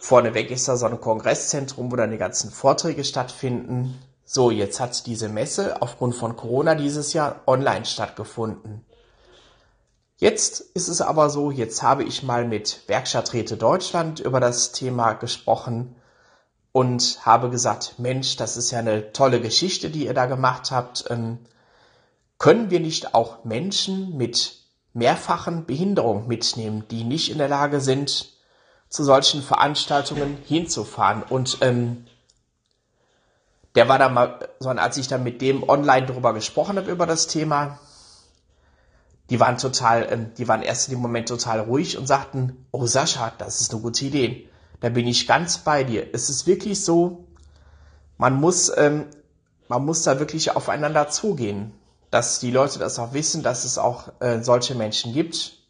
Vorneweg ist da so ein Kongresszentrum, wo dann die ganzen Vorträge stattfinden. So, jetzt hat diese Messe aufgrund von Corona dieses Jahr online stattgefunden. Jetzt ist es aber so, jetzt habe ich mal mit Werkstatträte Deutschland über das Thema gesprochen und habe gesagt, Mensch, das ist ja eine tolle Geschichte, die ihr da gemacht habt. Ähm, können wir nicht auch Menschen mit mehrfachen Behinderung mitnehmen, die nicht in der Lage sind, zu solchen Veranstaltungen hinzufahren. Und ähm, der war da mal, so als ich dann mit dem online drüber gesprochen habe über das Thema, die waren total, ähm, die waren erst in dem Moment total ruhig und sagten, oh Sascha, das ist eine gute Idee. Da bin ich ganz bei dir. Es ist wirklich so, man muss, ähm, man muss da wirklich aufeinander zugehen, dass die Leute das auch wissen, dass es auch äh, solche Menschen gibt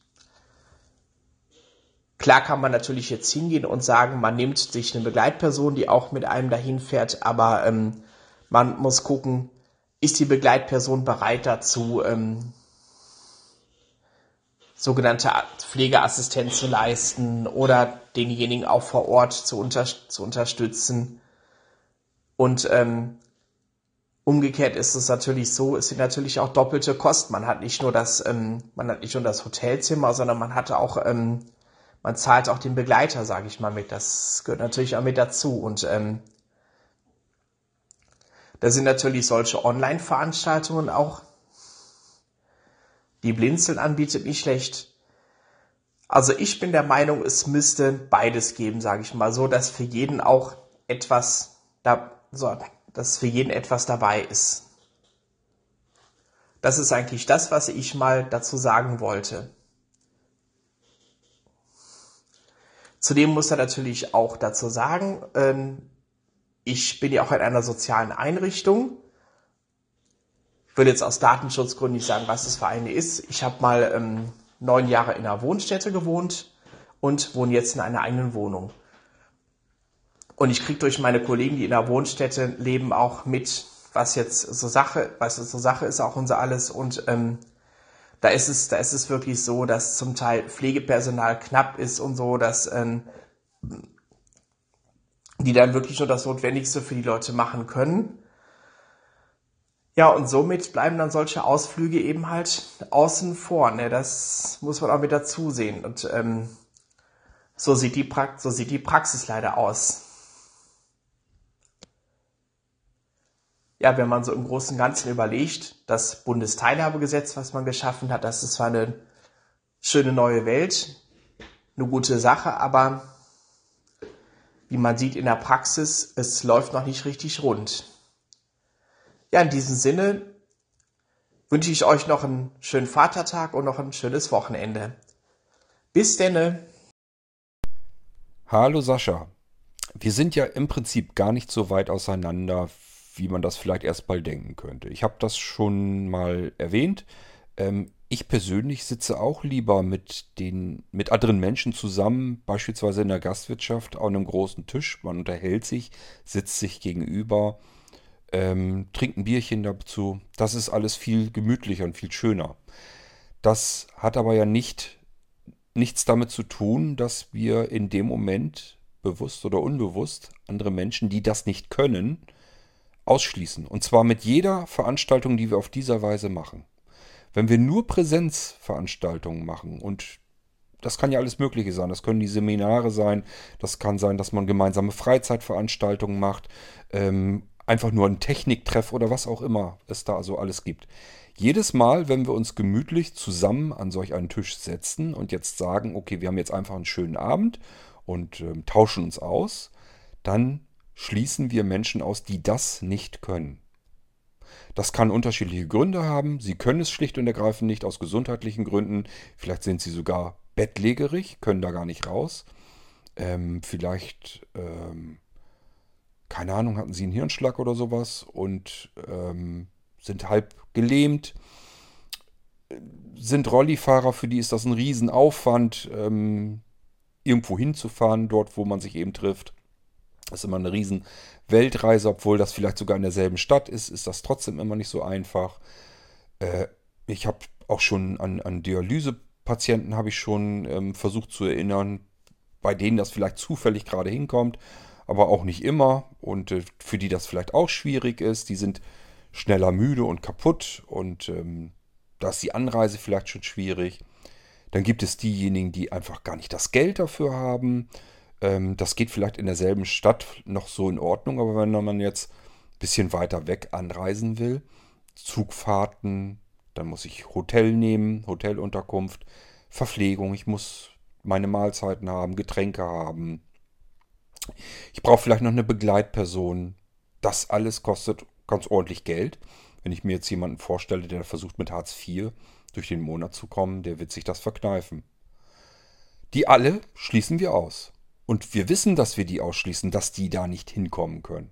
Klar kann man natürlich jetzt hingehen und sagen, man nimmt sich eine Begleitperson, die auch mit einem dahin fährt, aber ähm, man muss gucken, ist die Begleitperson bereit dazu, ähm, sogenannte Pflegeassistenz zu leisten oder denjenigen auch vor Ort zu, unter zu unterstützen. Und ähm, umgekehrt ist es natürlich so, es sind natürlich auch doppelte Kosten. Man hat nicht nur das, ähm, man hat nicht nur das Hotelzimmer, sondern man hatte auch ähm, man zahlt auch den Begleiter, sage ich mal, mit. Das gehört natürlich auch mit dazu. Und ähm, da sind natürlich solche Online-Veranstaltungen auch, die Blinzeln anbietet, nicht schlecht. Also ich bin der Meinung, es müsste beides geben, sage ich mal, so dass für jeden auch etwas da, so, dass für jeden etwas dabei ist. Das ist eigentlich das, was ich mal dazu sagen wollte. Zudem muss er natürlich auch dazu sagen, ähm, ich bin ja auch in einer sozialen Einrichtung. Ich will jetzt aus Datenschutzgründen nicht sagen, was das für eine ist. Ich habe mal ähm, neun Jahre in einer Wohnstätte gewohnt und wohne jetzt in einer eigenen Wohnung. Und ich kriege durch meine Kollegen, die in der Wohnstätte leben, auch mit, was jetzt so Sache, was so Sache ist, auch unser alles. Und ähm, da ist es, da ist es wirklich so, dass zum Teil Pflegepersonal knapp ist und so, dass ähm, die dann wirklich nur das Notwendigste für die Leute machen können. Ja, und somit bleiben dann solche Ausflüge eben halt außen vor. Ne? Das muss man auch mit dazu sehen. Und ähm, so, sieht die so sieht die Praxis leider aus. ja, wenn man so im Großen und Ganzen überlegt, das Bundesteilhabegesetz, was man geschaffen hat, das ist zwar eine schöne neue Welt, eine gute Sache, aber wie man sieht in der Praxis, es läuft noch nicht richtig rund. Ja, in diesem Sinne wünsche ich euch noch einen schönen Vatertag und noch ein schönes Wochenende. Bis denne. Hallo Sascha. Wir sind ja im Prinzip gar nicht so weit auseinander, wie man das vielleicht erstmal denken könnte. Ich habe das schon mal erwähnt. Ähm, ich persönlich sitze auch lieber mit den mit anderen Menschen zusammen, beispielsweise in der Gastwirtschaft, an einem großen Tisch. Man unterhält sich, sitzt sich gegenüber. Ähm, trinkt ein Bierchen dazu. Das ist alles viel gemütlicher und viel schöner. Das hat aber ja nicht, nichts damit zu tun, dass wir in dem Moment bewusst oder unbewusst andere Menschen, die das nicht können, ausschließen. Und zwar mit jeder Veranstaltung, die wir auf dieser Weise machen. Wenn wir nur Präsenzveranstaltungen machen und das kann ja alles Mögliche sein. Das können die Seminare sein. Das kann sein, dass man gemeinsame Freizeitveranstaltungen macht. Ähm, einfach nur ein Techniktreff oder was auch immer es da so alles gibt. Jedes Mal, wenn wir uns gemütlich zusammen an solch einen Tisch setzen und jetzt sagen, okay, wir haben jetzt einfach einen schönen Abend und ähm, tauschen uns aus, dann schließen wir Menschen aus, die das nicht können. Das kann unterschiedliche Gründe haben. Sie können es schlicht und ergreifend nicht aus gesundheitlichen Gründen. Vielleicht sind sie sogar bettlägerig, können da gar nicht raus. Ähm, vielleicht, ähm, keine Ahnung, hatten sie einen Hirnschlag oder sowas und ähm, sind halb gelähmt. Sind Rollifahrer, für die ist das ein Riesenaufwand, ähm, irgendwo hinzufahren, dort wo man sich eben trifft. Das ist immer eine riesen Weltreise, obwohl das vielleicht sogar in derselben Stadt ist, ist das trotzdem immer nicht so einfach. Äh, ich habe auch schon an, an Dialysepatienten habe ich schon ähm, versucht zu erinnern, bei denen das vielleicht zufällig gerade hinkommt, aber auch nicht immer und äh, für die das vielleicht auch schwierig ist. Die sind schneller müde und kaputt und ähm, da ist die Anreise vielleicht schon schwierig. Dann gibt es diejenigen, die einfach gar nicht das Geld dafür haben. Ähm, das geht vielleicht in derselben Stadt noch so in Ordnung, aber wenn man jetzt ein bisschen weiter weg anreisen will, Zugfahrten, dann muss ich Hotel nehmen, Hotelunterkunft, Verpflegung, ich muss meine Mahlzeiten haben, Getränke haben. Ich brauche vielleicht noch eine Begleitperson. Das alles kostet ganz ordentlich Geld. Wenn ich mir jetzt jemanden vorstelle, der versucht mit Hartz IV durch den Monat zu kommen, der wird sich das verkneifen. Die alle schließen wir aus. Und wir wissen, dass wir die ausschließen, dass die da nicht hinkommen können.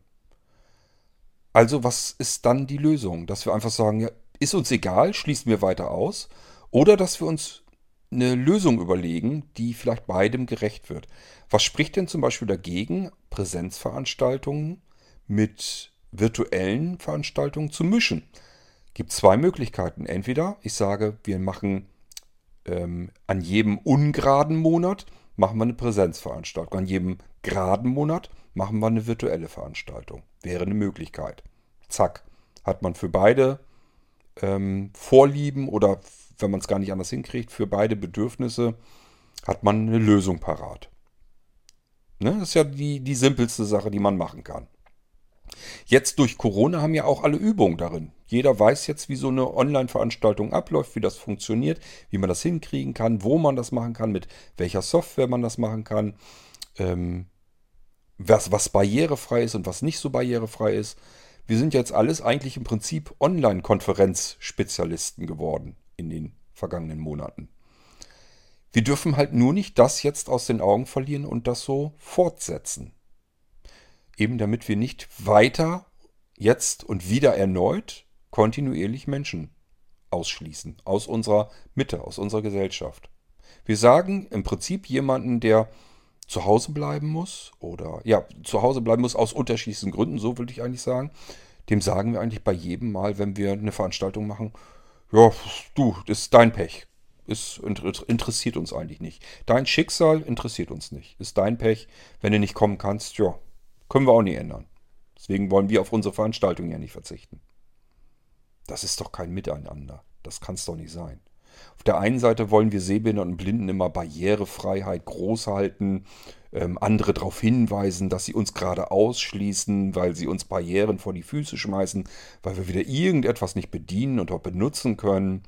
Also was ist dann die Lösung? Dass wir einfach sagen, ja, ist uns egal, schließen wir weiter aus. Oder dass wir uns eine Lösung überlegen, die vielleicht beidem gerecht wird. Was spricht denn zum Beispiel dagegen, Präsenzveranstaltungen mit virtuellen Veranstaltungen zu mischen? Gibt zwei Möglichkeiten. Entweder ich sage, wir machen ähm, an jedem ungeraden Monat machen wir eine Präsenzveranstaltung. An jedem geraden Monat machen wir eine virtuelle Veranstaltung. Wäre eine Möglichkeit. Zack. Hat man für beide ähm, Vorlieben oder wenn man es gar nicht anders hinkriegt, für beide Bedürfnisse hat man eine Lösung parat. Ne? Das ist ja die, die simpelste Sache, die man machen kann. Jetzt durch Corona haben ja auch alle Übungen darin. Jeder weiß jetzt, wie so eine Online-Veranstaltung abläuft, wie das funktioniert, wie man das hinkriegen kann, wo man das machen kann, mit welcher Software man das machen kann, ähm, was, was barrierefrei ist und was nicht so barrierefrei ist. Wir sind jetzt alles eigentlich im Prinzip Online-Konferenz-Spezialisten geworden in den vergangenen Monaten. Wir dürfen halt nur nicht das jetzt aus den Augen verlieren und das so fortsetzen. Eben damit wir nicht weiter jetzt und wieder erneut kontinuierlich Menschen ausschließen aus unserer Mitte, aus unserer Gesellschaft. Wir sagen im Prinzip jemanden, der zu Hause bleiben muss oder ja, zu Hause bleiben muss aus unterschiedlichsten Gründen, so würde ich eigentlich sagen. Dem sagen wir eigentlich bei jedem Mal, wenn wir eine Veranstaltung machen, ja, du, das ist dein Pech. Ist, interessiert uns eigentlich nicht. Dein Schicksal interessiert uns nicht. Ist dein Pech. Wenn du nicht kommen kannst, ja, können wir auch nicht ändern. Deswegen wollen wir auf unsere Veranstaltung ja nicht verzichten. Das ist doch kein Miteinander. Das kann es doch nicht sein. Auf der einen Seite wollen wir Sehbehinderten und Blinden immer Barrierefreiheit groß halten, ähm, andere darauf hinweisen, dass sie uns gerade ausschließen, weil sie uns Barrieren vor die Füße schmeißen, weil wir wieder irgendetwas nicht bedienen und auch benutzen können,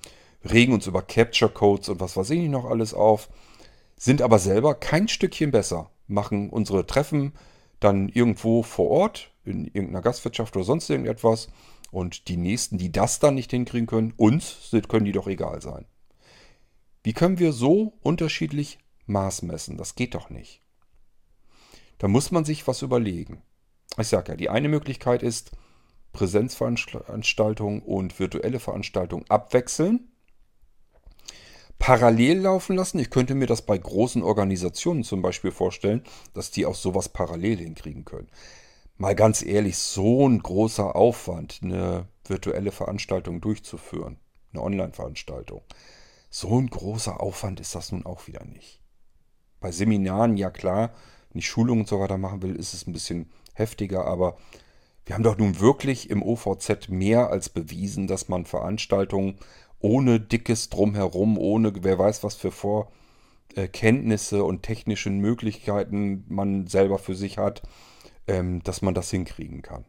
regen uns über Capture Codes und was weiß ich noch alles auf, sind aber selber kein Stückchen besser, machen unsere Treffen dann irgendwo vor Ort, in irgendeiner Gastwirtschaft oder sonst irgendetwas und die Nächsten, die das dann nicht hinkriegen können, uns können die doch egal sein. Wie können wir so unterschiedlich Maß messen? Das geht doch nicht. Da muss man sich was überlegen. Ich sage ja, die eine Möglichkeit ist, Präsenzveranstaltungen und virtuelle Veranstaltungen abwechseln. Parallel laufen lassen. Ich könnte mir das bei großen Organisationen zum Beispiel vorstellen, dass die auch sowas parallel hinkriegen können. Mal ganz ehrlich, so ein großer Aufwand, eine virtuelle Veranstaltung durchzuführen, eine Online-Veranstaltung. So ein großer Aufwand ist das nun auch wieder nicht. Bei Seminaren, ja klar, ich Schulungen und so weiter machen will, ist es ein bisschen heftiger, aber wir haben doch nun wirklich im OVZ mehr als bewiesen, dass man Veranstaltungen ohne dickes Drumherum, ohne wer weiß was für Vorkenntnisse und technischen Möglichkeiten man selber für sich hat, ähm, dass man das hinkriegen kann.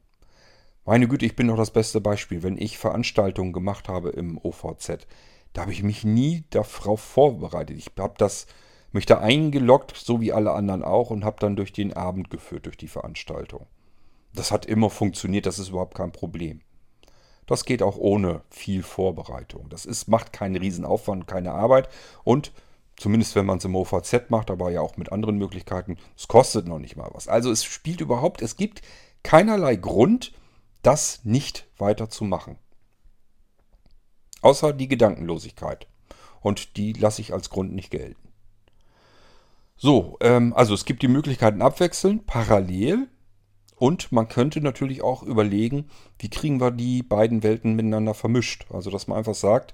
Meine Güte, ich bin doch das beste Beispiel. Wenn ich Veranstaltungen gemacht habe im OVZ, da habe ich mich nie darauf vorbereitet. Ich habe das mich da eingeloggt, so wie alle anderen auch, und habe dann durch den Abend geführt, durch die Veranstaltung. Das hat immer funktioniert, das ist überhaupt kein Problem. Das geht auch ohne viel Vorbereitung. Das ist, macht keinen Riesenaufwand, keine Arbeit und zumindest wenn man es im OVZ macht, aber ja auch mit anderen Möglichkeiten, es kostet noch nicht mal was. Also es spielt überhaupt, es gibt keinerlei Grund, das nicht weiter zu machen. Außer die Gedankenlosigkeit. Und die lasse ich als Grund nicht gelten. So, ähm, also es gibt die Möglichkeiten abwechselnd, parallel. Und man könnte natürlich auch überlegen, wie kriegen wir die beiden Welten miteinander vermischt. Also dass man einfach sagt,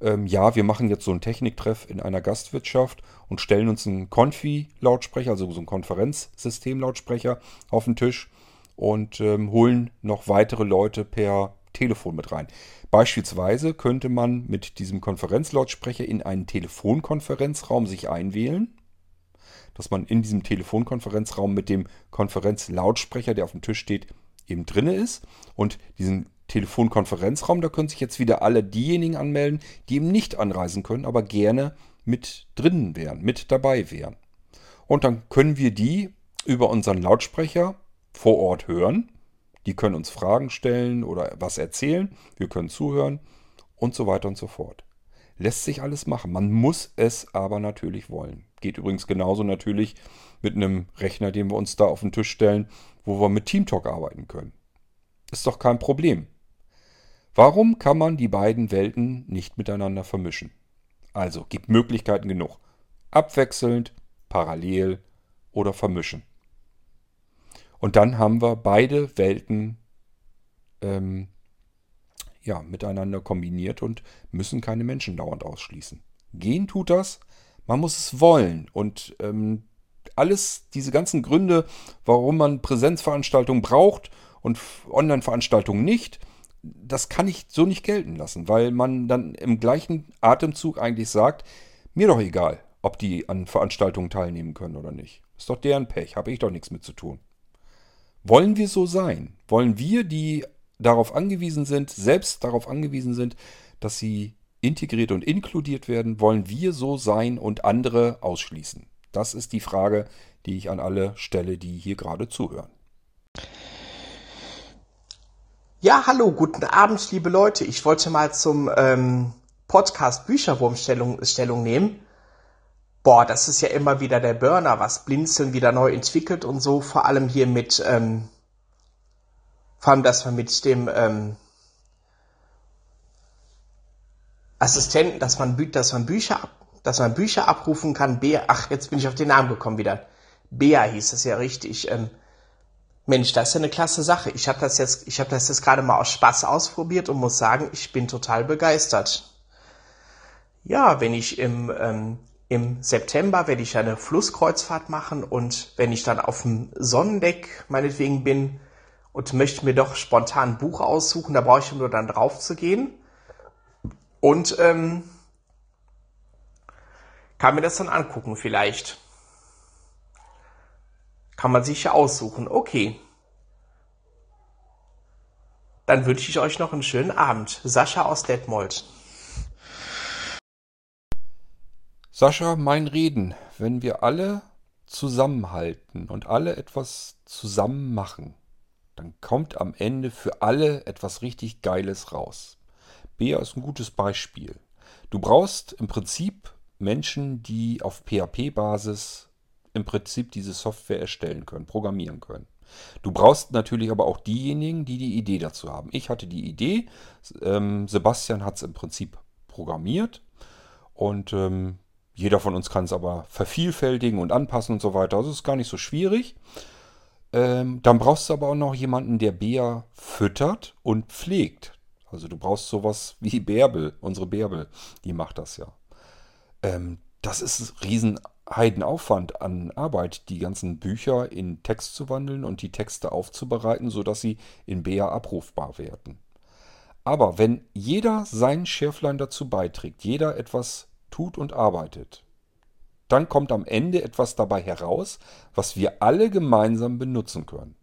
ähm, ja, wir machen jetzt so einen Techniktreff in einer Gastwirtschaft und stellen uns einen Konfi-Lautsprecher, also so einen Konferenzsystem-Lautsprecher auf den Tisch und ähm, holen noch weitere Leute per Telefon mit rein. Beispielsweise könnte man mit diesem Konferenzlautsprecher in einen Telefonkonferenzraum sich einwählen dass man in diesem Telefonkonferenzraum mit dem Konferenzlautsprecher, der auf dem Tisch steht, eben drinne ist. Und diesen Telefonkonferenzraum, da können sich jetzt wieder alle diejenigen anmelden, die eben nicht anreisen können, aber gerne mit drinnen wären, mit dabei wären. Und dann können wir die über unseren Lautsprecher vor Ort hören. Die können uns Fragen stellen oder was erzählen. Wir können zuhören und so weiter und so fort. Lässt sich alles machen. Man muss es aber natürlich wollen. Geht übrigens genauso natürlich mit einem Rechner, den wir uns da auf den Tisch stellen, wo wir mit TeamTalk arbeiten können. Ist doch kein Problem. Warum kann man die beiden Welten nicht miteinander vermischen? Also gibt Möglichkeiten genug. Abwechselnd, parallel oder vermischen. Und dann haben wir beide Welten ähm, ja, miteinander kombiniert und müssen keine Menschen dauernd ausschließen. Gehen tut das, man muss es wollen. Und ähm, alles, diese ganzen Gründe, warum man Präsenzveranstaltungen braucht und Online-Veranstaltungen nicht, das kann ich so nicht gelten lassen, weil man dann im gleichen Atemzug eigentlich sagt, mir doch egal, ob die an Veranstaltungen teilnehmen können oder nicht. Ist doch deren Pech, habe ich doch nichts mit zu tun. Wollen wir so sein? Wollen wir, die darauf angewiesen sind, selbst darauf angewiesen sind, dass sie integriert und inkludiert werden, wollen wir so sein und andere ausschließen? Das ist die Frage, die ich an alle stelle, die hier gerade zuhören. Ja, hallo, guten Abend, liebe Leute. Ich wollte mal zum ähm, Podcast Bücherwurm Stellung, Stellung nehmen. Boah, das ist ja immer wieder der Burner, was Blinzeln wieder neu entwickelt und so, vor allem hier mit ähm, vor allem, dass man mit dem ähm, Assistenten, dass man, dass man Bücher, dass man Bücher abrufen kann. Bea, ach, jetzt bin ich auf den Namen gekommen wieder. Bea hieß das ja richtig. Ähm, Mensch, das ist ja eine klasse Sache. Ich habe das jetzt, ich habe das jetzt gerade mal aus Spaß ausprobiert und muss sagen, ich bin total begeistert. Ja, wenn ich im ähm, im September werde ich eine Flusskreuzfahrt machen und wenn ich dann auf dem Sonnendeck meinetwegen bin, und möchte mir doch spontan ein Buch aussuchen. Da brauche ich nur dann drauf zu gehen. Und ähm, kann mir das dann angucken vielleicht. Kann man sich ja aussuchen. Okay. Dann wünsche ich euch noch einen schönen Abend. Sascha aus Detmold. Sascha, mein Reden. Wenn wir alle zusammenhalten und alle etwas zusammen machen, dann kommt am Ende für alle etwas richtig Geiles raus. Bea ist ein gutes Beispiel. Du brauchst im Prinzip Menschen, die auf PHP-Basis im Prinzip diese Software erstellen können, programmieren können. Du brauchst natürlich aber auch diejenigen, die die Idee dazu haben. Ich hatte die Idee, ähm, Sebastian hat es im Prinzip programmiert und ähm, jeder von uns kann es aber vervielfältigen und anpassen und so weiter. Also ist gar nicht so schwierig. Ähm, dann brauchst du aber auch noch jemanden, der Bea füttert und pflegt. Also du brauchst sowas wie Bärbel, unsere Bärbel, die macht das ja. Ähm, das ist riesen Heidenaufwand an Arbeit, die ganzen Bücher in Text zu wandeln und die Texte aufzubereiten, sodass sie in Bea abrufbar werden. Aber wenn jeder sein Schärflein dazu beiträgt, jeder etwas tut und arbeitet, dann kommt am Ende etwas dabei heraus, was wir alle gemeinsam benutzen können.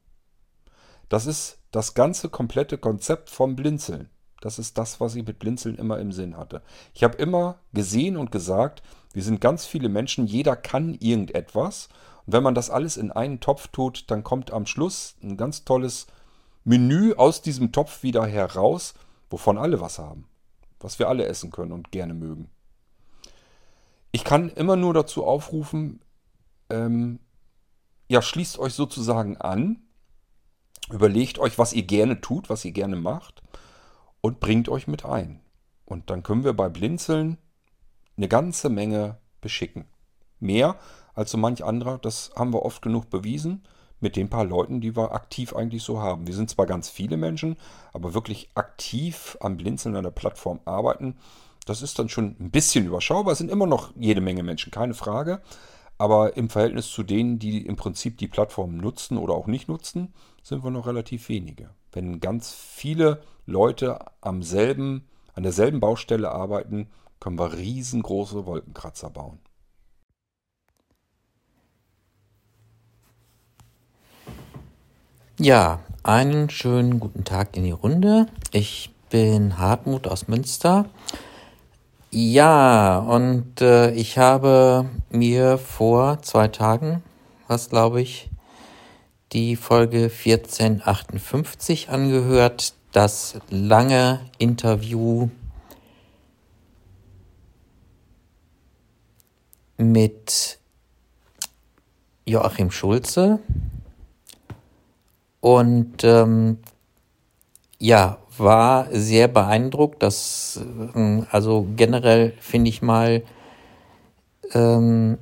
Das ist das ganze komplette Konzept vom Blinzeln. Das ist das, was ich mit Blinzeln immer im Sinn hatte. Ich habe immer gesehen und gesagt, wir sind ganz viele Menschen, jeder kann irgendetwas. Und wenn man das alles in einen Topf tut, dann kommt am Schluss ein ganz tolles Menü aus diesem Topf wieder heraus, wovon alle was haben. Was wir alle essen können und gerne mögen. Ich kann immer nur dazu aufrufen, ähm, ja, schließt euch sozusagen an, überlegt euch, was ihr gerne tut, was ihr gerne macht und bringt euch mit ein. Und dann können wir bei Blinzeln eine ganze Menge beschicken. Mehr als so manch anderer, das haben wir oft genug bewiesen mit den paar Leuten, die wir aktiv eigentlich so haben. Wir sind zwar ganz viele Menschen, aber wirklich aktiv am Blinzeln an der Plattform arbeiten, das ist dann schon ein bisschen überschaubar. Es sind immer noch jede Menge Menschen, keine Frage. Aber im Verhältnis zu denen, die im Prinzip die Plattform nutzen oder auch nicht nutzen, sind wir noch relativ wenige. Wenn ganz viele Leute am selben, an derselben Baustelle arbeiten, können wir riesengroße Wolkenkratzer bauen. Ja, einen schönen guten Tag in die Runde. Ich bin Hartmut aus Münster ja, und äh, ich habe mir vor zwei Tagen, was glaube ich, die Folge 1458 angehört, das lange Interview mit Joachim Schulze. Und ähm, ja, war sehr beeindruckt. Das, ähm, also generell finde ich mal ähm,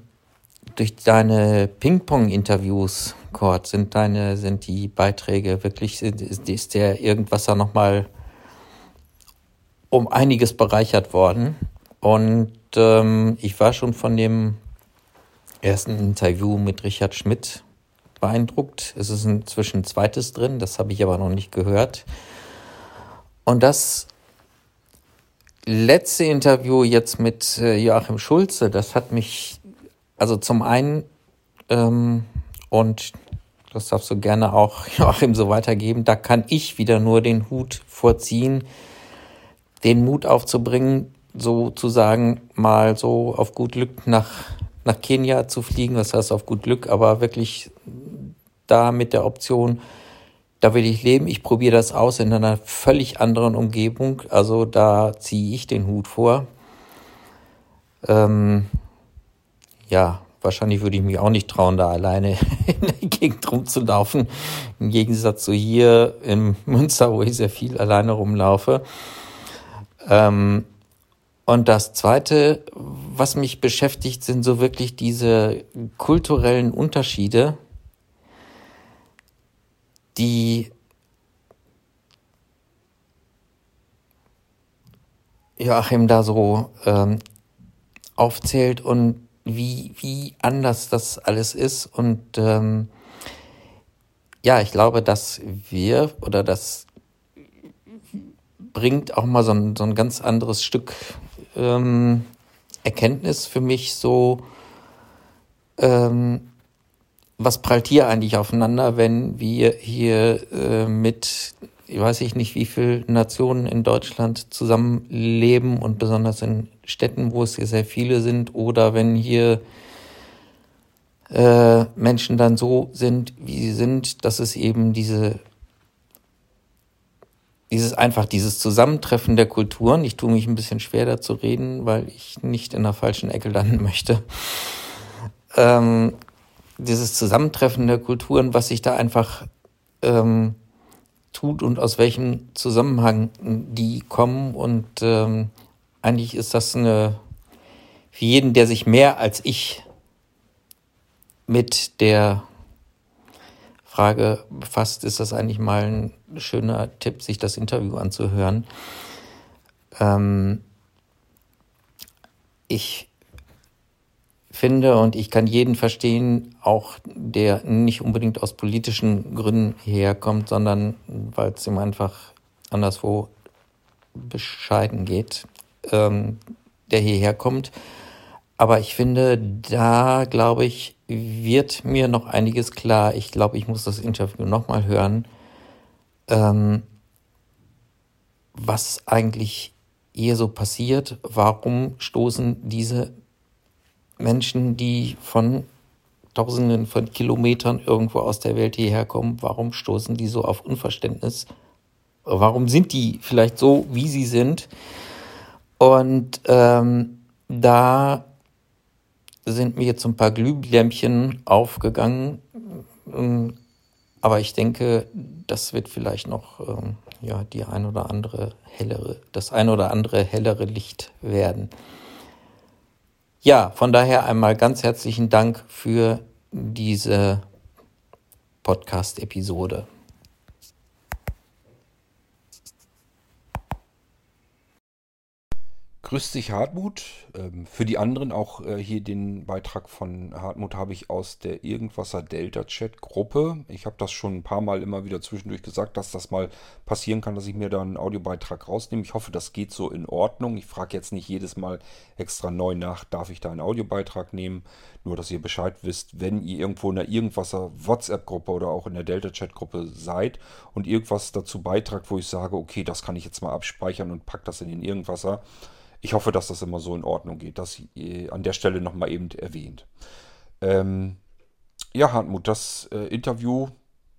durch deine Ping-Pong-Interviews, Kurt, sind deine, sind die Beiträge wirklich, ist, der irgendwas da nochmal um einiges bereichert worden. Und ähm, ich war schon von dem ersten Interview mit Richard Schmidt beeindruckt. Es ist inzwischen ein zweites drin, das habe ich aber noch nicht gehört. Und das letzte Interview jetzt mit äh, Joachim Schulze, das hat mich, also zum einen, ähm, und das darfst du gerne auch Joachim so weitergeben, da kann ich wieder nur den Hut vorziehen, den Mut aufzubringen, sozusagen mal so auf gut Glück nach, nach Kenia zu fliegen, das heißt auf gut Glück, aber wirklich da mit der Option, da will ich leben, ich probiere das aus in einer völlig anderen Umgebung. Also da ziehe ich den Hut vor. Ähm, ja, wahrscheinlich würde ich mich auch nicht trauen, da alleine in der Gegend rumzulaufen. Im Gegensatz zu hier im Münster, wo ich sehr viel alleine rumlaufe. Ähm, und das Zweite, was mich beschäftigt, sind so wirklich diese kulturellen Unterschiede die Joachim da so ähm, aufzählt und wie, wie anders das alles ist. Und ähm, ja, ich glaube, dass wir oder das bringt auch mal so ein, so ein ganz anderes Stück ähm, Erkenntnis für mich so, ähm, was prallt hier eigentlich aufeinander, wenn wir hier äh, mit, weiß ich nicht, wie viele Nationen in Deutschland zusammenleben und besonders in Städten, wo es hier sehr viele sind, oder wenn hier äh, Menschen dann so sind, wie sie sind, dass es eben diese dieses einfach dieses Zusammentreffen der Kulturen. Ich tue mich ein bisschen schwer dazu reden, weil ich nicht in der falschen Ecke landen möchte. Ähm, dieses Zusammentreffen der Kulturen, was sich da einfach ähm, tut und aus welchem Zusammenhang die kommen. Und ähm, eigentlich ist das eine, für jeden, der sich mehr als ich mit der Frage befasst, ist das eigentlich mal ein schöner Tipp, sich das Interview anzuhören. Ähm, ich finde und ich kann jeden verstehen, auch der nicht unbedingt aus politischen Gründen herkommt, sondern weil es ihm einfach anderswo bescheiden geht, ähm, der hierher kommt. Aber ich finde, da glaube ich, wird mir noch einiges klar. Ich glaube, ich muss das Interview nochmal hören, ähm, was eigentlich hier so passiert. Warum stoßen diese Menschen, die von Tausenden von Kilometern irgendwo aus der Welt hierher kommen, warum stoßen die so auf Unverständnis? Warum sind die vielleicht so, wie sie sind? Und ähm, da sind mir jetzt ein paar Glühlämpchen aufgegangen. Aber ich denke, das wird vielleicht noch ähm, ja, die ein oder andere hellere, das ein oder andere hellere Licht werden. Ja, von daher einmal ganz herzlichen Dank für diese Podcast-Episode. Grüß dich, Hartmut. Ähm, für die anderen auch äh, hier den Beitrag von Hartmut habe ich aus der Irgendwasser Delta Chat Gruppe. Ich habe das schon ein paar Mal immer wieder zwischendurch gesagt, dass das mal passieren kann, dass ich mir da einen Audiobeitrag rausnehme. Ich hoffe, das geht so in Ordnung. Ich frage jetzt nicht jedes Mal extra neu nach, darf ich da einen Audiobeitrag nehmen. Nur, dass ihr Bescheid wisst, wenn ihr irgendwo in der Irgendwasser WhatsApp-Gruppe oder auch in der Delta Chat Gruppe seid und irgendwas dazu beitragt, wo ich sage, okay, das kann ich jetzt mal abspeichern und pack das in den Irgendwasser ich hoffe, dass das immer so in Ordnung geht. Das äh, an der Stelle nochmal eben erwähnt. Ähm, ja, Hartmut, das äh, Interview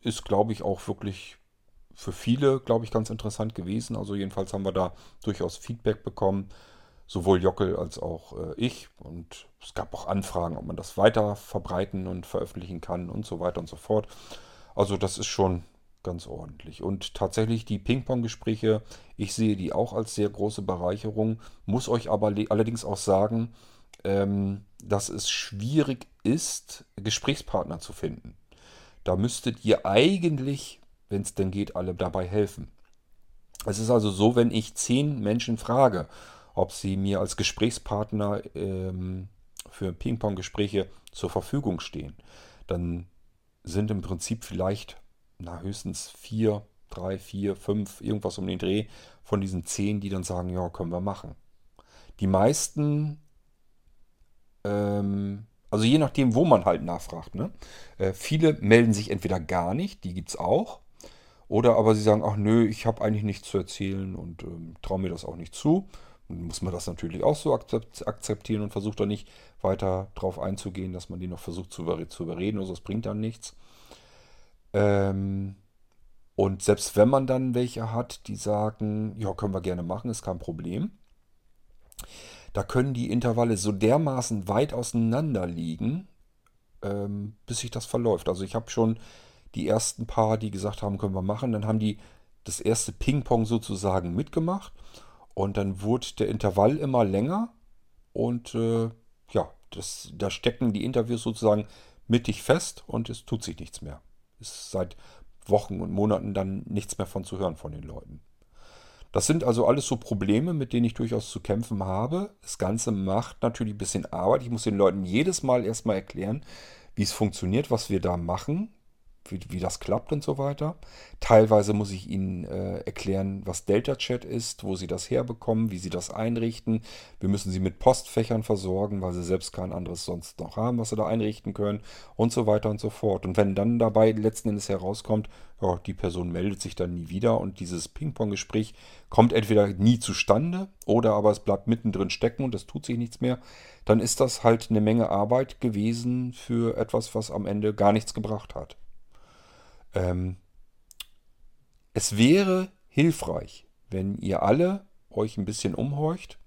ist, glaube ich, auch wirklich für viele, glaube ich, ganz interessant gewesen. Also jedenfalls haben wir da durchaus Feedback bekommen, sowohl Jockel als auch äh, ich. Und es gab auch Anfragen, ob man das weiter verbreiten und veröffentlichen kann und so weiter und so fort. Also das ist schon ganz ordentlich. Und tatsächlich die Ping-Pong-Gespräche, ich sehe die auch als sehr große Bereicherung, muss euch aber allerdings auch sagen, ähm, dass es schwierig ist, Gesprächspartner zu finden. Da müsstet ihr eigentlich, wenn es denn geht, alle dabei helfen. Es ist also so, wenn ich zehn Menschen frage, ob sie mir als Gesprächspartner ähm, für Ping-Pong-Gespräche zur Verfügung stehen, dann sind im Prinzip vielleicht na, höchstens vier, drei, vier, fünf, irgendwas um den Dreh von diesen zehn, die dann sagen, ja, können wir machen. Die meisten, ähm, also je nachdem, wo man halt nachfragt, ne? Äh, viele melden sich entweder gar nicht, die gibt es auch, oder aber sie sagen, ach nö, ich habe eigentlich nichts zu erzählen und ähm, traue mir das auch nicht zu. Dann muss man das natürlich auch so akzeptieren und versucht dann nicht weiter darauf einzugehen, dass man die noch versucht zu, überreden, also das bringt dann nichts. Ähm, und selbst wenn man dann welche hat, die sagen, ja, können wir gerne machen, ist kein Problem. Da können die Intervalle so dermaßen weit auseinander liegen, ähm, bis sich das verläuft. Also ich habe schon die ersten paar, die gesagt haben, können wir machen, dann haben die das erste Ping-Pong sozusagen mitgemacht und dann wurde der Intervall immer länger und äh, ja, das, da stecken die Interviews sozusagen mittig fest und es tut sich nichts mehr ist seit Wochen und Monaten dann nichts mehr von zu hören von den Leuten. Das sind also alles so Probleme, mit denen ich durchaus zu kämpfen habe. Das Ganze macht natürlich ein bisschen Arbeit. Ich muss den Leuten jedes Mal erstmal erklären, wie es funktioniert, was wir da machen wie, wie das klappt und so weiter. Teilweise muss ich Ihnen äh, erklären, was Delta Chat ist, wo Sie das herbekommen, wie Sie das einrichten. Wir müssen Sie mit Postfächern versorgen, weil Sie selbst kein anderes sonst noch haben, was Sie da einrichten können und so weiter und so fort. Und wenn dann dabei letzten Endes herauskommt, ja, die Person meldet sich dann nie wieder und dieses Ping-Pong-Gespräch kommt entweder nie zustande oder aber es bleibt mittendrin stecken und es tut sich nichts mehr, dann ist das halt eine Menge Arbeit gewesen für etwas, was am Ende gar nichts gebracht hat. Ähm, es wäre hilfreich, wenn ihr alle euch ein bisschen umhorcht.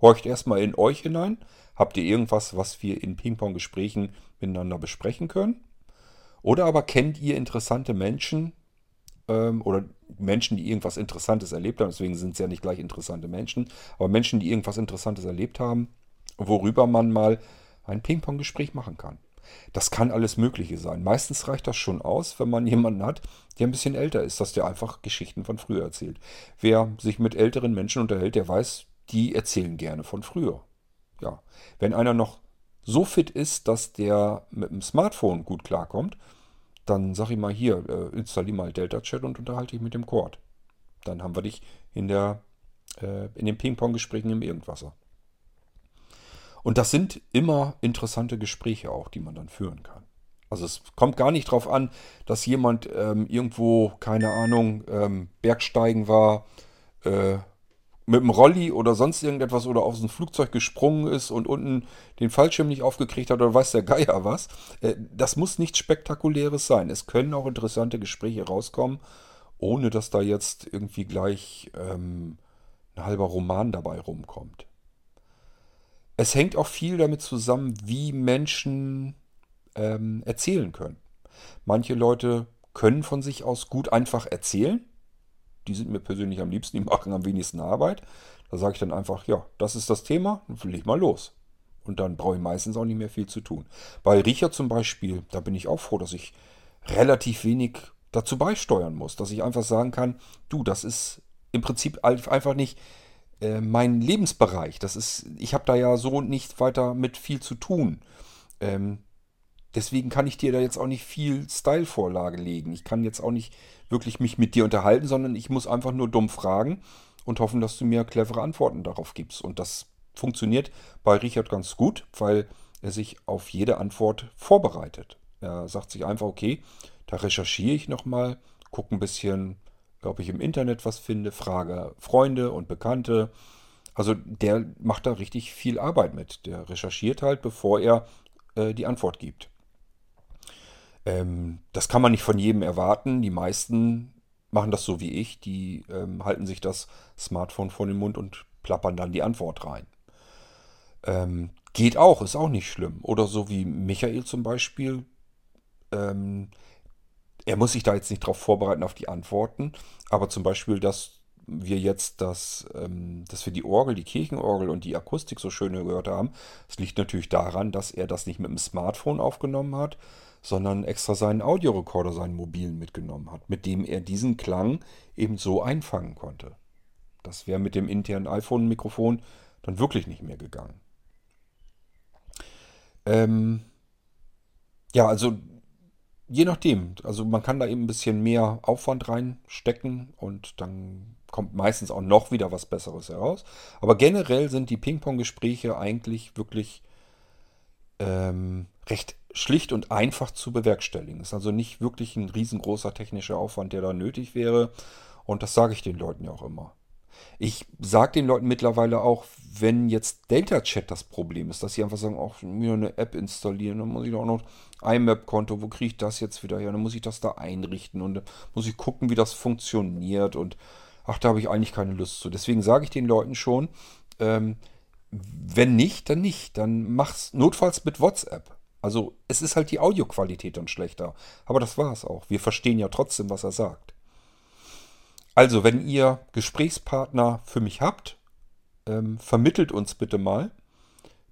Horcht erstmal in euch hinein. Habt ihr irgendwas, was wir in Ping-Pong-Gesprächen miteinander besprechen können? Oder aber kennt ihr interessante Menschen ähm, oder Menschen, die irgendwas Interessantes erlebt haben, deswegen sind es ja nicht gleich interessante Menschen, aber Menschen, die irgendwas Interessantes erlebt haben, worüber man mal ein Ping-Pong-Gespräch machen kann. Das kann alles Mögliche sein. Meistens reicht das schon aus, wenn man jemanden hat, der ein bisschen älter ist, dass der einfach Geschichten von früher erzählt. Wer sich mit älteren Menschen unterhält, der weiß, die erzählen gerne von früher. Ja, wenn einer noch so fit ist, dass der mit dem Smartphone gut klarkommt, dann sag ich mal hier, äh, mal Delta Chat und unterhalte dich mit dem Cord. Dann haben wir dich in der äh, in den Ping-Pong-Gesprächen im Irgendwasser. Und das sind immer interessante Gespräche auch, die man dann führen kann. Also es kommt gar nicht darauf an, dass jemand ähm, irgendwo, keine Ahnung, ähm, Bergsteigen war, äh, mit dem Rolli oder sonst irgendetwas oder aus dem Flugzeug gesprungen ist und unten den Fallschirm nicht aufgekriegt hat oder weiß der Geier was. Äh, das muss nichts Spektakuläres sein. Es können auch interessante Gespräche rauskommen, ohne dass da jetzt irgendwie gleich ähm, ein halber Roman dabei rumkommt. Es hängt auch viel damit zusammen, wie Menschen ähm, erzählen können. Manche Leute können von sich aus gut einfach erzählen. Die sind mir persönlich am liebsten, die machen am wenigsten Arbeit. Da sage ich dann einfach, ja, das ist das Thema, dann leg mal los. Und dann brauche ich meistens auch nicht mehr viel zu tun. Bei Riecher zum Beispiel, da bin ich auch froh, dass ich relativ wenig dazu beisteuern muss. Dass ich einfach sagen kann, du, das ist im Prinzip einfach nicht äh, mein Lebensbereich. Das ist, ich habe da ja so nicht weiter mit viel zu tun. Ähm, deswegen kann ich dir da jetzt auch nicht viel Style-Vorlage legen. Ich kann jetzt auch nicht wirklich mich mit dir unterhalten, sondern ich muss einfach nur dumm fragen und hoffen, dass du mir clevere Antworten darauf gibst. Und das funktioniert bei Richard ganz gut, weil er sich auf jede Antwort vorbereitet. Er sagt sich einfach, okay, da recherchiere ich nochmal, gucke ein bisschen ob ich im Internet was finde, frage Freunde und Bekannte. Also der macht da richtig viel Arbeit mit. Der recherchiert halt, bevor er äh, die Antwort gibt. Ähm, das kann man nicht von jedem erwarten. Die meisten machen das so wie ich. Die ähm, halten sich das Smartphone vor den Mund und plappern dann die Antwort rein. Ähm, geht auch, ist auch nicht schlimm. Oder so wie Michael zum Beispiel. Er muss sich da jetzt nicht darauf vorbereiten auf die Antworten, aber zum Beispiel, dass wir jetzt das, ähm, dass wir die Orgel, die Kirchenorgel und die Akustik so schön gehört haben, das liegt natürlich daran, dass er das nicht mit dem Smartphone aufgenommen hat, sondern extra seinen Audiorekorder, seinen mobilen mitgenommen hat, mit dem er diesen Klang eben so einfangen konnte. Das wäre mit dem internen iPhone-Mikrofon dann wirklich nicht mehr gegangen. Ähm, ja, also je nachdem. Also man kann da eben ein bisschen mehr Aufwand reinstecken und dann kommt meistens auch noch wieder was Besseres heraus. Aber generell sind die Ping-Pong-Gespräche eigentlich wirklich ähm, recht schlicht und einfach zu bewerkstelligen. Ist also nicht wirklich ein riesengroßer technischer Aufwand, der da nötig wäre. Und das sage ich den Leuten ja auch immer. Ich sage den Leuten mittlerweile auch, wenn jetzt Delta Chat das Problem ist, dass sie einfach sagen, auch mir eine App installieren, dann muss ich auch noch IMAP-Konto, wo kriege ich das jetzt wieder her? Dann muss ich das da einrichten und dann muss ich gucken, wie das funktioniert und ach, da habe ich eigentlich keine Lust zu. Deswegen sage ich den Leuten schon, ähm, wenn nicht, dann nicht. Dann mach's notfalls mit WhatsApp. Also es ist halt die Audioqualität dann schlechter. Aber das war es auch. Wir verstehen ja trotzdem, was er sagt. Also, wenn ihr Gesprächspartner für mich habt, ähm, vermittelt uns bitte mal,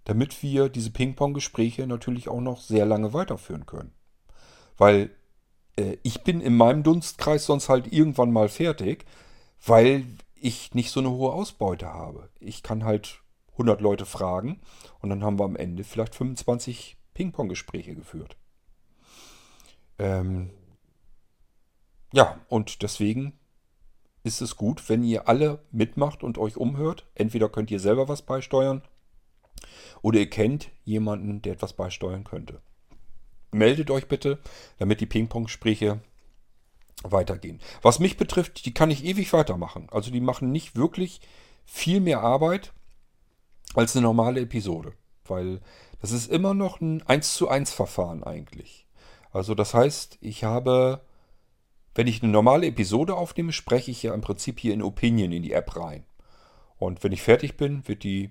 damit wir diese Ping-Pong-Gespräche natürlich auch noch sehr lange weiterführen können. Weil äh, ich bin in meinem Dunstkreis sonst halt irgendwann mal fertig, weil ich nicht so eine hohe Ausbeute habe. Ich kann halt 100 Leute fragen und dann haben wir am Ende vielleicht 25 Ping-Pong-Gespräche geführt. Ähm, ja, und deswegen ist es gut, wenn ihr alle mitmacht und euch umhört. Entweder könnt ihr selber was beisteuern oder ihr kennt jemanden, der etwas beisteuern könnte. Meldet euch bitte, damit die Ping-Pong-Gespräche weitergehen. Was mich betrifft, die kann ich ewig weitermachen. Also die machen nicht wirklich viel mehr Arbeit als eine normale Episode. Weil das ist immer noch ein 1 zu 1 Verfahren eigentlich. Also das heißt, ich habe wenn ich eine normale Episode aufnehme, spreche ich ja im Prinzip hier in Opinion in die App rein. Und wenn ich fertig bin, wird die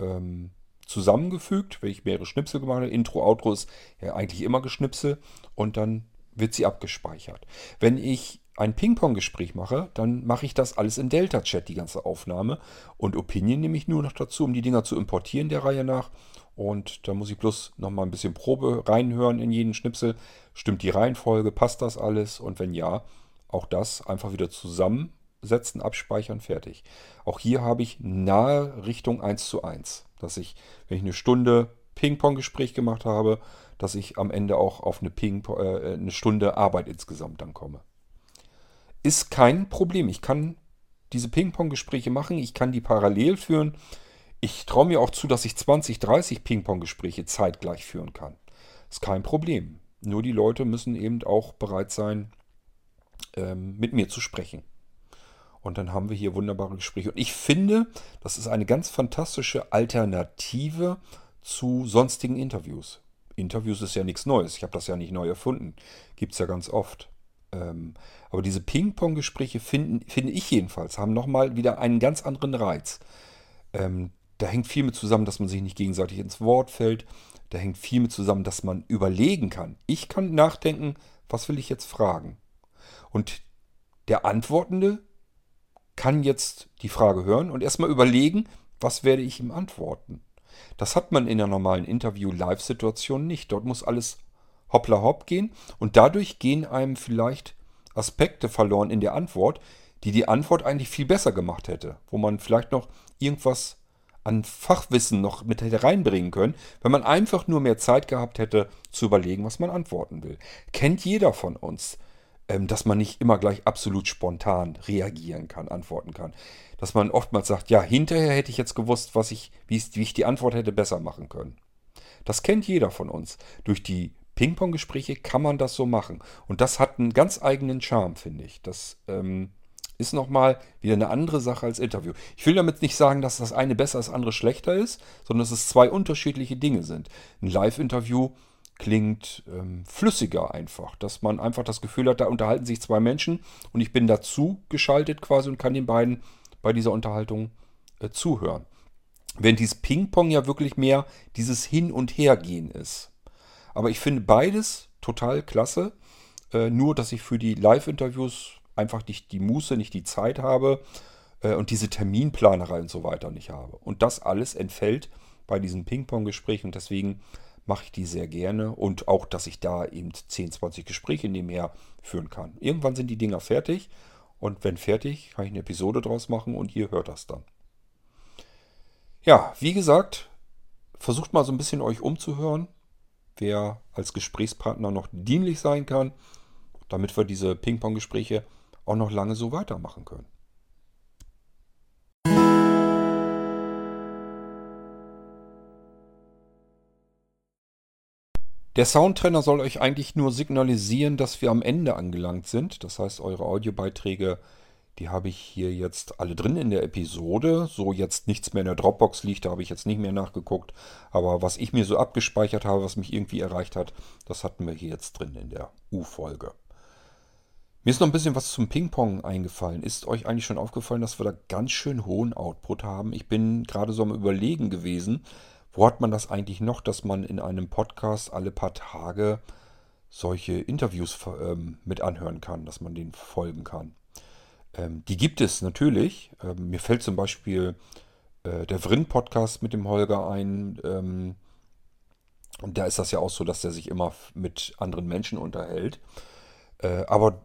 ähm, zusammengefügt, wenn ich mehrere Schnipsel gemacht habe. Intro, Outro ist ja eigentlich immer Geschnipsel und dann wird sie abgespeichert. Wenn ich ein Ping-Pong-Gespräch mache, dann mache ich das alles in Delta-Chat, die ganze Aufnahme. Und Opinion nehme ich nur noch dazu, um die Dinger zu importieren der Reihe nach Und da muss ich bloß nochmal ein bisschen Probe reinhören in jeden Schnipsel. Stimmt die Reihenfolge? Passt das alles? Und wenn ja, auch das einfach wieder zusammensetzen, abspeichern, fertig. Auch hier habe ich nahe Richtung 1 zu 1. Dass ich, wenn ich eine Stunde Ping-Pong-Gespräch gemacht habe, dass ich am Ende auch auf eine, Ping äh, eine Stunde Arbeit insgesamt dann komme. Ist kein Problem. Ich kann diese Ping-Pong-Gespräche machen, ich kann die parallel führen. Ich traue mir auch zu, dass ich 20, 30 Ping-Pong-Gespräche zeitgleich führen kann. Ist kein Problem. Nur die Leute müssen eben auch bereit sein, ähm, mit mir zu sprechen. Und dann haben wir hier wunderbare Gespräche. Und ich finde, das ist eine ganz fantastische Alternative zu sonstigen Interviews. Interviews ist ja nichts Neues. Ich habe das ja nicht neu erfunden. Gibt es ja ganz oft. Ähm, aber diese Ping-Pong-Gespräche finde ich jedenfalls, haben nochmal wieder einen ganz anderen Reiz. Ähm, da hängt viel mit zusammen, dass man sich nicht gegenseitig ins Wort fällt. Da hängt viel mit zusammen, dass man überlegen kann. Ich kann nachdenken, was will ich jetzt fragen? Und der Antwortende kann jetzt die Frage hören und erstmal überlegen, was werde ich ihm antworten. Das hat man in der normalen Interview-Live-Situation nicht. Dort muss alles hoppla hopp gehen und dadurch gehen einem vielleicht Aspekte verloren in der Antwort, die die Antwort eigentlich viel besser gemacht hätte, wo man vielleicht noch irgendwas an Fachwissen noch mit hätte reinbringen können, wenn man einfach nur mehr Zeit gehabt hätte zu überlegen, was man antworten will. Kennt jeder von uns, ähm, dass man nicht immer gleich absolut spontan reagieren kann, antworten kann dass man oftmals sagt, ja, hinterher hätte ich jetzt gewusst, was ich, wie, ich, die Antwort hätte besser machen können. Das kennt jeder von uns. Durch die Ping-Pong-Gespräche kann man das so machen. Und das hat einen ganz eigenen Charme, finde ich. Das ähm, ist nochmal wieder eine andere Sache als Interview. Ich will damit nicht sagen, dass das eine besser als das andere schlechter ist, sondern dass es zwei unterschiedliche Dinge sind. Ein Live-Interview klingt ähm, flüssiger einfach, dass man einfach das Gefühl hat, da unterhalten sich zwei Menschen und ich bin dazu geschaltet quasi und kann den beiden bei dieser Unterhaltung äh, zuhören. Wenn dieses Ping-Pong ja wirklich mehr dieses Hin- und Hergehen ist. Aber ich finde beides total klasse. Äh, nur, dass ich für die Live-Interviews einfach nicht die Muße, nicht die Zeit habe äh, und diese Terminplanerei und so weiter nicht habe. Und das alles entfällt bei diesen Ping-Pong-Gesprächen und deswegen mache ich die sehr gerne und auch, dass ich da eben 10, 20 Gespräche nebenher führen kann. Irgendwann sind die Dinger fertig und wenn fertig, kann ich eine Episode draus machen und ihr hört das dann. Ja, wie gesagt, versucht mal so ein bisschen euch umzuhören, wer als Gesprächspartner noch dienlich sein kann, damit wir diese Ping-Pong-Gespräche auch noch lange so weitermachen können. Der Soundtrenner soll euch eigentlich nur signalisieren, dass wir am Ende angelangt sind. Das heißt, eure Audiobeiträge, die habe ich hier jetzt alle drin in der Episode. So jetzt nichts mehr in der Dropbox liegt, da habe ich jetzt nicht mehr nachgeguckt. Aber was ich mir so abgespeichert habe, was mich irgendwie erreicht hat, das hatten wir hier jetzt drin in der U-Folge. Mir ist noch ein bisschen was zum Ping-Pong eingefallen. Ist euch eigentlich schon aufgefallen, dass wir da ganz schön hohen Output haben? Ich bin gerade so am Überlegen gewesen, wo hat man das eigentlich noch, dass man in einem Podcast alle paar Tage solche Interviews ähm, mit anhören kann, dass man denen folgen kann? Ähm, die gibt es natürlich. Ähm, mir fällt zum Beispiel äh, der Vrin-Podcast mit dem Holger ein. Ähm, und da ist das ja auch so, dass der sich immer mit anderen Menschen unterhält. Äh, aber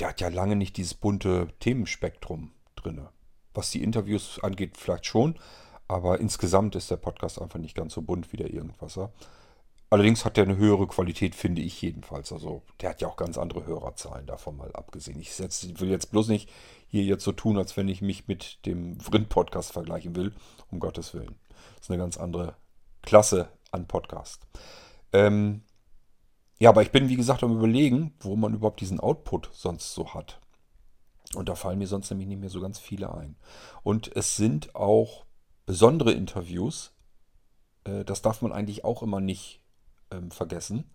der hat ja lange nicht dieses bunte Themenspektrum drin. Was die Interviews angeht, vielleicht schon. Aber insgesamt ist der Podcast einfach nicht ganz so bunt wie der Irgendwasser. Allerdings hat er eine höhere Qualität, finde ich jedenfalls. Also der hat ja auch ganz andere Hörerzahlen, davon mal abgesehen. Ich will jetzt bloß nicht hier jetzt so tun, als wenn ich mich mit dem Vrind-Podcast vergleichen will. Um Gottes Willen. Das ist eine ganz andere Klasse an Podcast. Ähm, ja, aber ich bin, wie gesagt, am überlegen, wo man überhaupt diesen Output sonst so hat. Und da fallen mir sonst nämlich nicht mehr so ganz viele ein. Und es sind auch besondere Interviews. Äh, das darf man eigentlich auch immer nicht ähm, vergessen.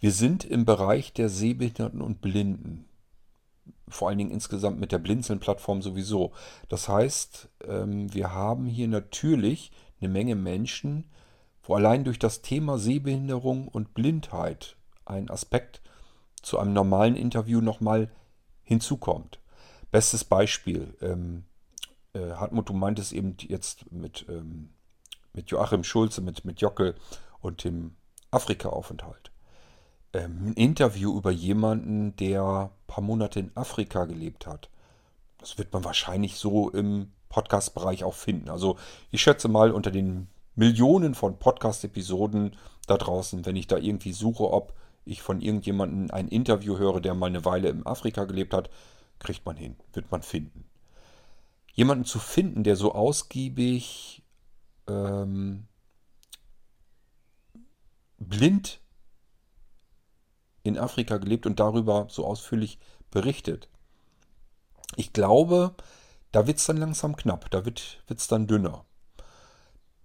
Wir sind im Bereich der Sehbehinderten und Blinden. Vor allen Dingen insgesamt mit der Blinzeln-Plattform sowieso. Das heißt, ähm, wir haben hier natürlich eine Menge Menschen, wo allein durch das Thema Sehbehinderung und Blindheit ein Aspekt zu einem normalen Interview nochmal hinzukommt. Bestes Beispiel. Ähm, äh, Hartmut, du meintest eben jetzt mit ähm, mit Joachim Schulze, mit, mit Jockel und dem Afrika-Aufenthalt. Ähm, ein Interview über jemanden, der ein paar Monate in Afrika gelebt hat. Das wird man wahrscheinlich so im Podcast-Bereich auch finden. Also ich schätze mal unter den Millionen von Podcast-Episoden da draußen, wenn ich da irgendwie suche, ob ich von irgendjemandem ein Interview höre, der mal eine Weile in Afrika gelebt hat, kriegt man hin, wird man finden. Jemanden zu finden, der so ausgiebig ähm, blind in Afrika gelebt und darüber so ausführlich berichtet. Ich glaube, da wird es dann langsam knapp, da wird es dann dünner.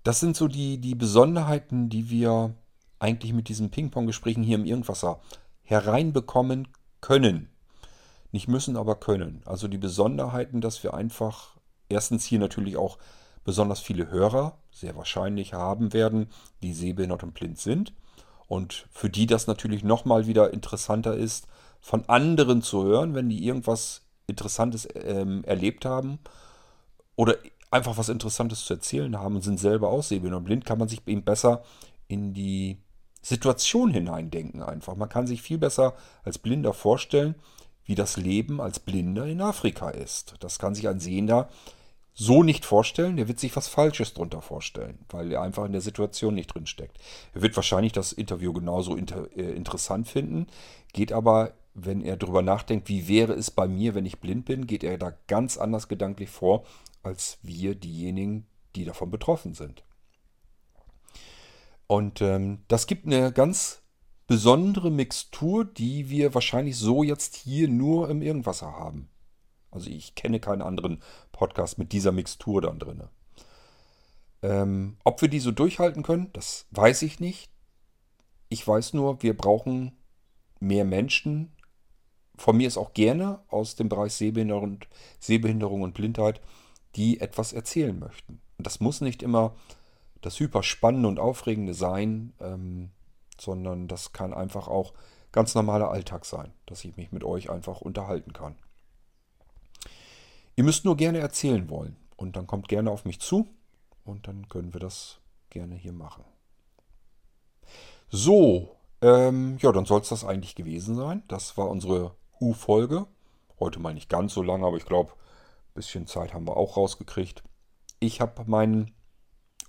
Das sind so die, die Besonderheiten, die wir eigentlich mit diesen Ping-Pong-Gesprächen hier im Irgendwasser hereinbekommen können. Nicht müssen, aber können. Also die Besonderheiten, dass wir einfach erstens hier natürlich auch besonders viele Hörer sehr wahrscheinlich haben werden, die sehbehindert und blind sind. Und für die das natürlich nochmal wieder interessanter ist, von anderen zu hören, wenn die irgendwas Interessantes ähm, erlebt haben oder einfach was Interessantes zu erzählen haben und sind selber auch sehbehindert und blind, kann man sich eben besser in die Situation hineindenken einfach. Man kann sich viel besser als Blinder vorstellen, wie das Leben als Blinder in Afrika ist. Das kann sich ein Sehender so nicht vorstellen. Der wird sich was Falsches drunter vorstellen, weil er einfach in der Situation nicht drin steckt. Er wird wahrscheinlich das Interview genauso inter, äh, interessant finden, geht aber, wenn er darüber nachdenkt, wie wäre es bei mir, wenn ich blind bin, geht er da ganz anders gedanklich vor, als wir diejenigen, die davon betroffen sind. Und ähm, das gibt eine ganz besondere Mixtur, die wir wahrscheinlich so jetzt hier nur im Irgendwasser haben. Also ich kenne keinen anderen Podcast mit dieser Mixtur dann drin. Ähm, ob wir die so durchhalten können, das weiß ich nicht. Ich weiß nur, wir brauchen mehr Menschen. Von mir ist auch gerne aus dem Bereich Sehbehinderung, Sehbehinderung und Blindheit, die etwas erzählen möchten. Und das muss nicht immer das hyperspannende und aufregende sein, ähm, sondern das kann einfach auch ganz normaler Alltag sein, dass ich mich mit euch einfach unterhalten kann. Ihr müsst nur gerne erzählen wollen und dann kommt gerne auf mich zu und dann können wir das gerne hier machen. So, ähm, ja, dann soll es das eigentlich gewesen sein. Das war unsere U-Folge. Heute mal nicht ganz so lange, aber ich glaube, bisschen Zeit haben wir auch rausgekriegt. Ich habe meinen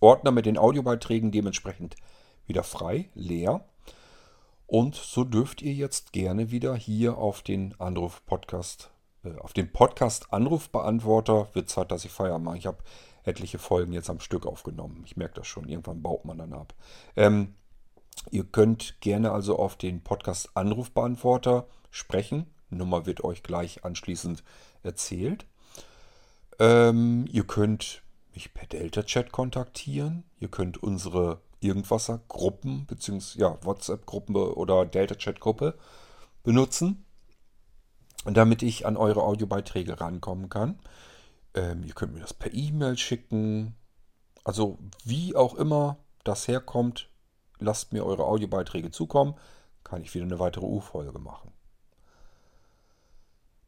Ordner mit den Audiobeiträgen dementsprechend wieder frei, leer. Und so dürft ihr jetzt gerne wieder hier auf den Anruf-Podcast äh, auf dem Podcast Anrufbeantworter wird Zeit, dass ich Feierabend mache. Ich habe etliche Folgen jetzt am Stück aufgenommen. Ich merke das schon. Irgendwann baut man dann ab. Ähm, ihr könnt gerne also auf den Podcast Anrufbeantworter sprechen. Nummer wird euch gleich anschließend erzählt. Ähm, ihr könnt mich per Delta-Chat kontaktieren. Ihr könnt unsere Irgendwasser-Gruppen bzw. Ja, WhatsApp-Gruppe oder Delta-Chat-Gruppe benutzen damit ich an eure Audiobeiträge rankommen kann. Ähm, ihr könnt mir das per E-Mail schicken. Also wie auch immer das herkommt, lasst mir eure Audiobeiträge zukommen. Kann ich wieder eine weitere U-Folge machen.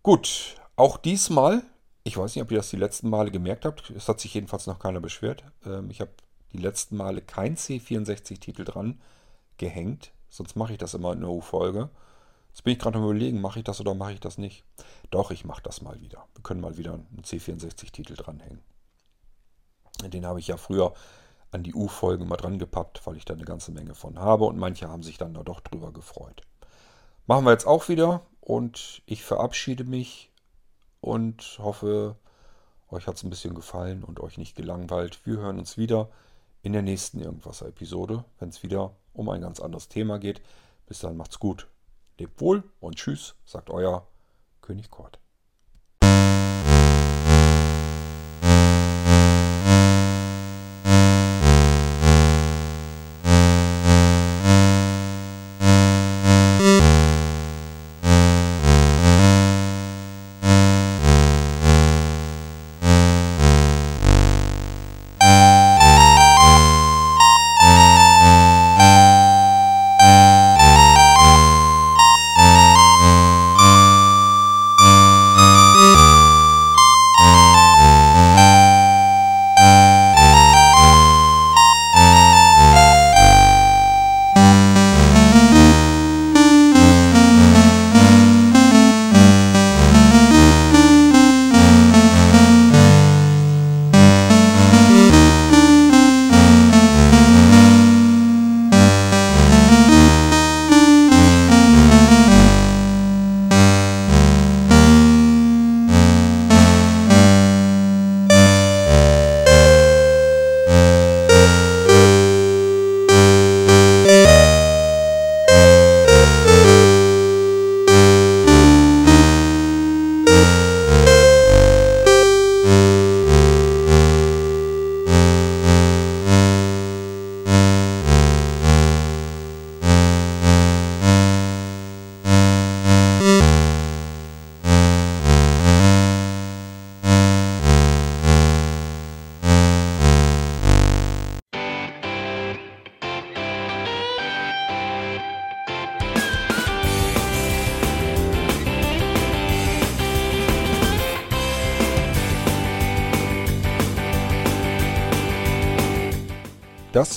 Gut, auch diesmal, ich weiß nicht, ob ihr das die letzten Male gemerkt habt, es hat sich jedenfalls noch keiner beschwert. Ähm, ich habe die letzten Male kein C64-Titel dran gehängt, sonst mache ich das immer in einer U-Folge. Jetzt bin ich gerade am überlegen, mache ich das oder mache ich das nicht? Doch, ich mache das mal wieder. Wir können mal wieder einen C64-Titel dranhängen. Den habe ich ja früher an die U-Folgen mal dran gepackt, weil ich da eine ganze Menge von habe und manche haben sich dann da doch drüber gefreut. Machen wir jetzt auch wieder und ich verabschiede mich und hoffe, euch hat es ein bisschen gefallen und euch nicht gelangweilt. Wir hören uns wieder in der nächsten Irgendwas-Episode, wenn es wieder um ein ganz anderes Thema geht. Bis dann macht's gut. Lebt wohl und tschüss, sagt euer König Kort.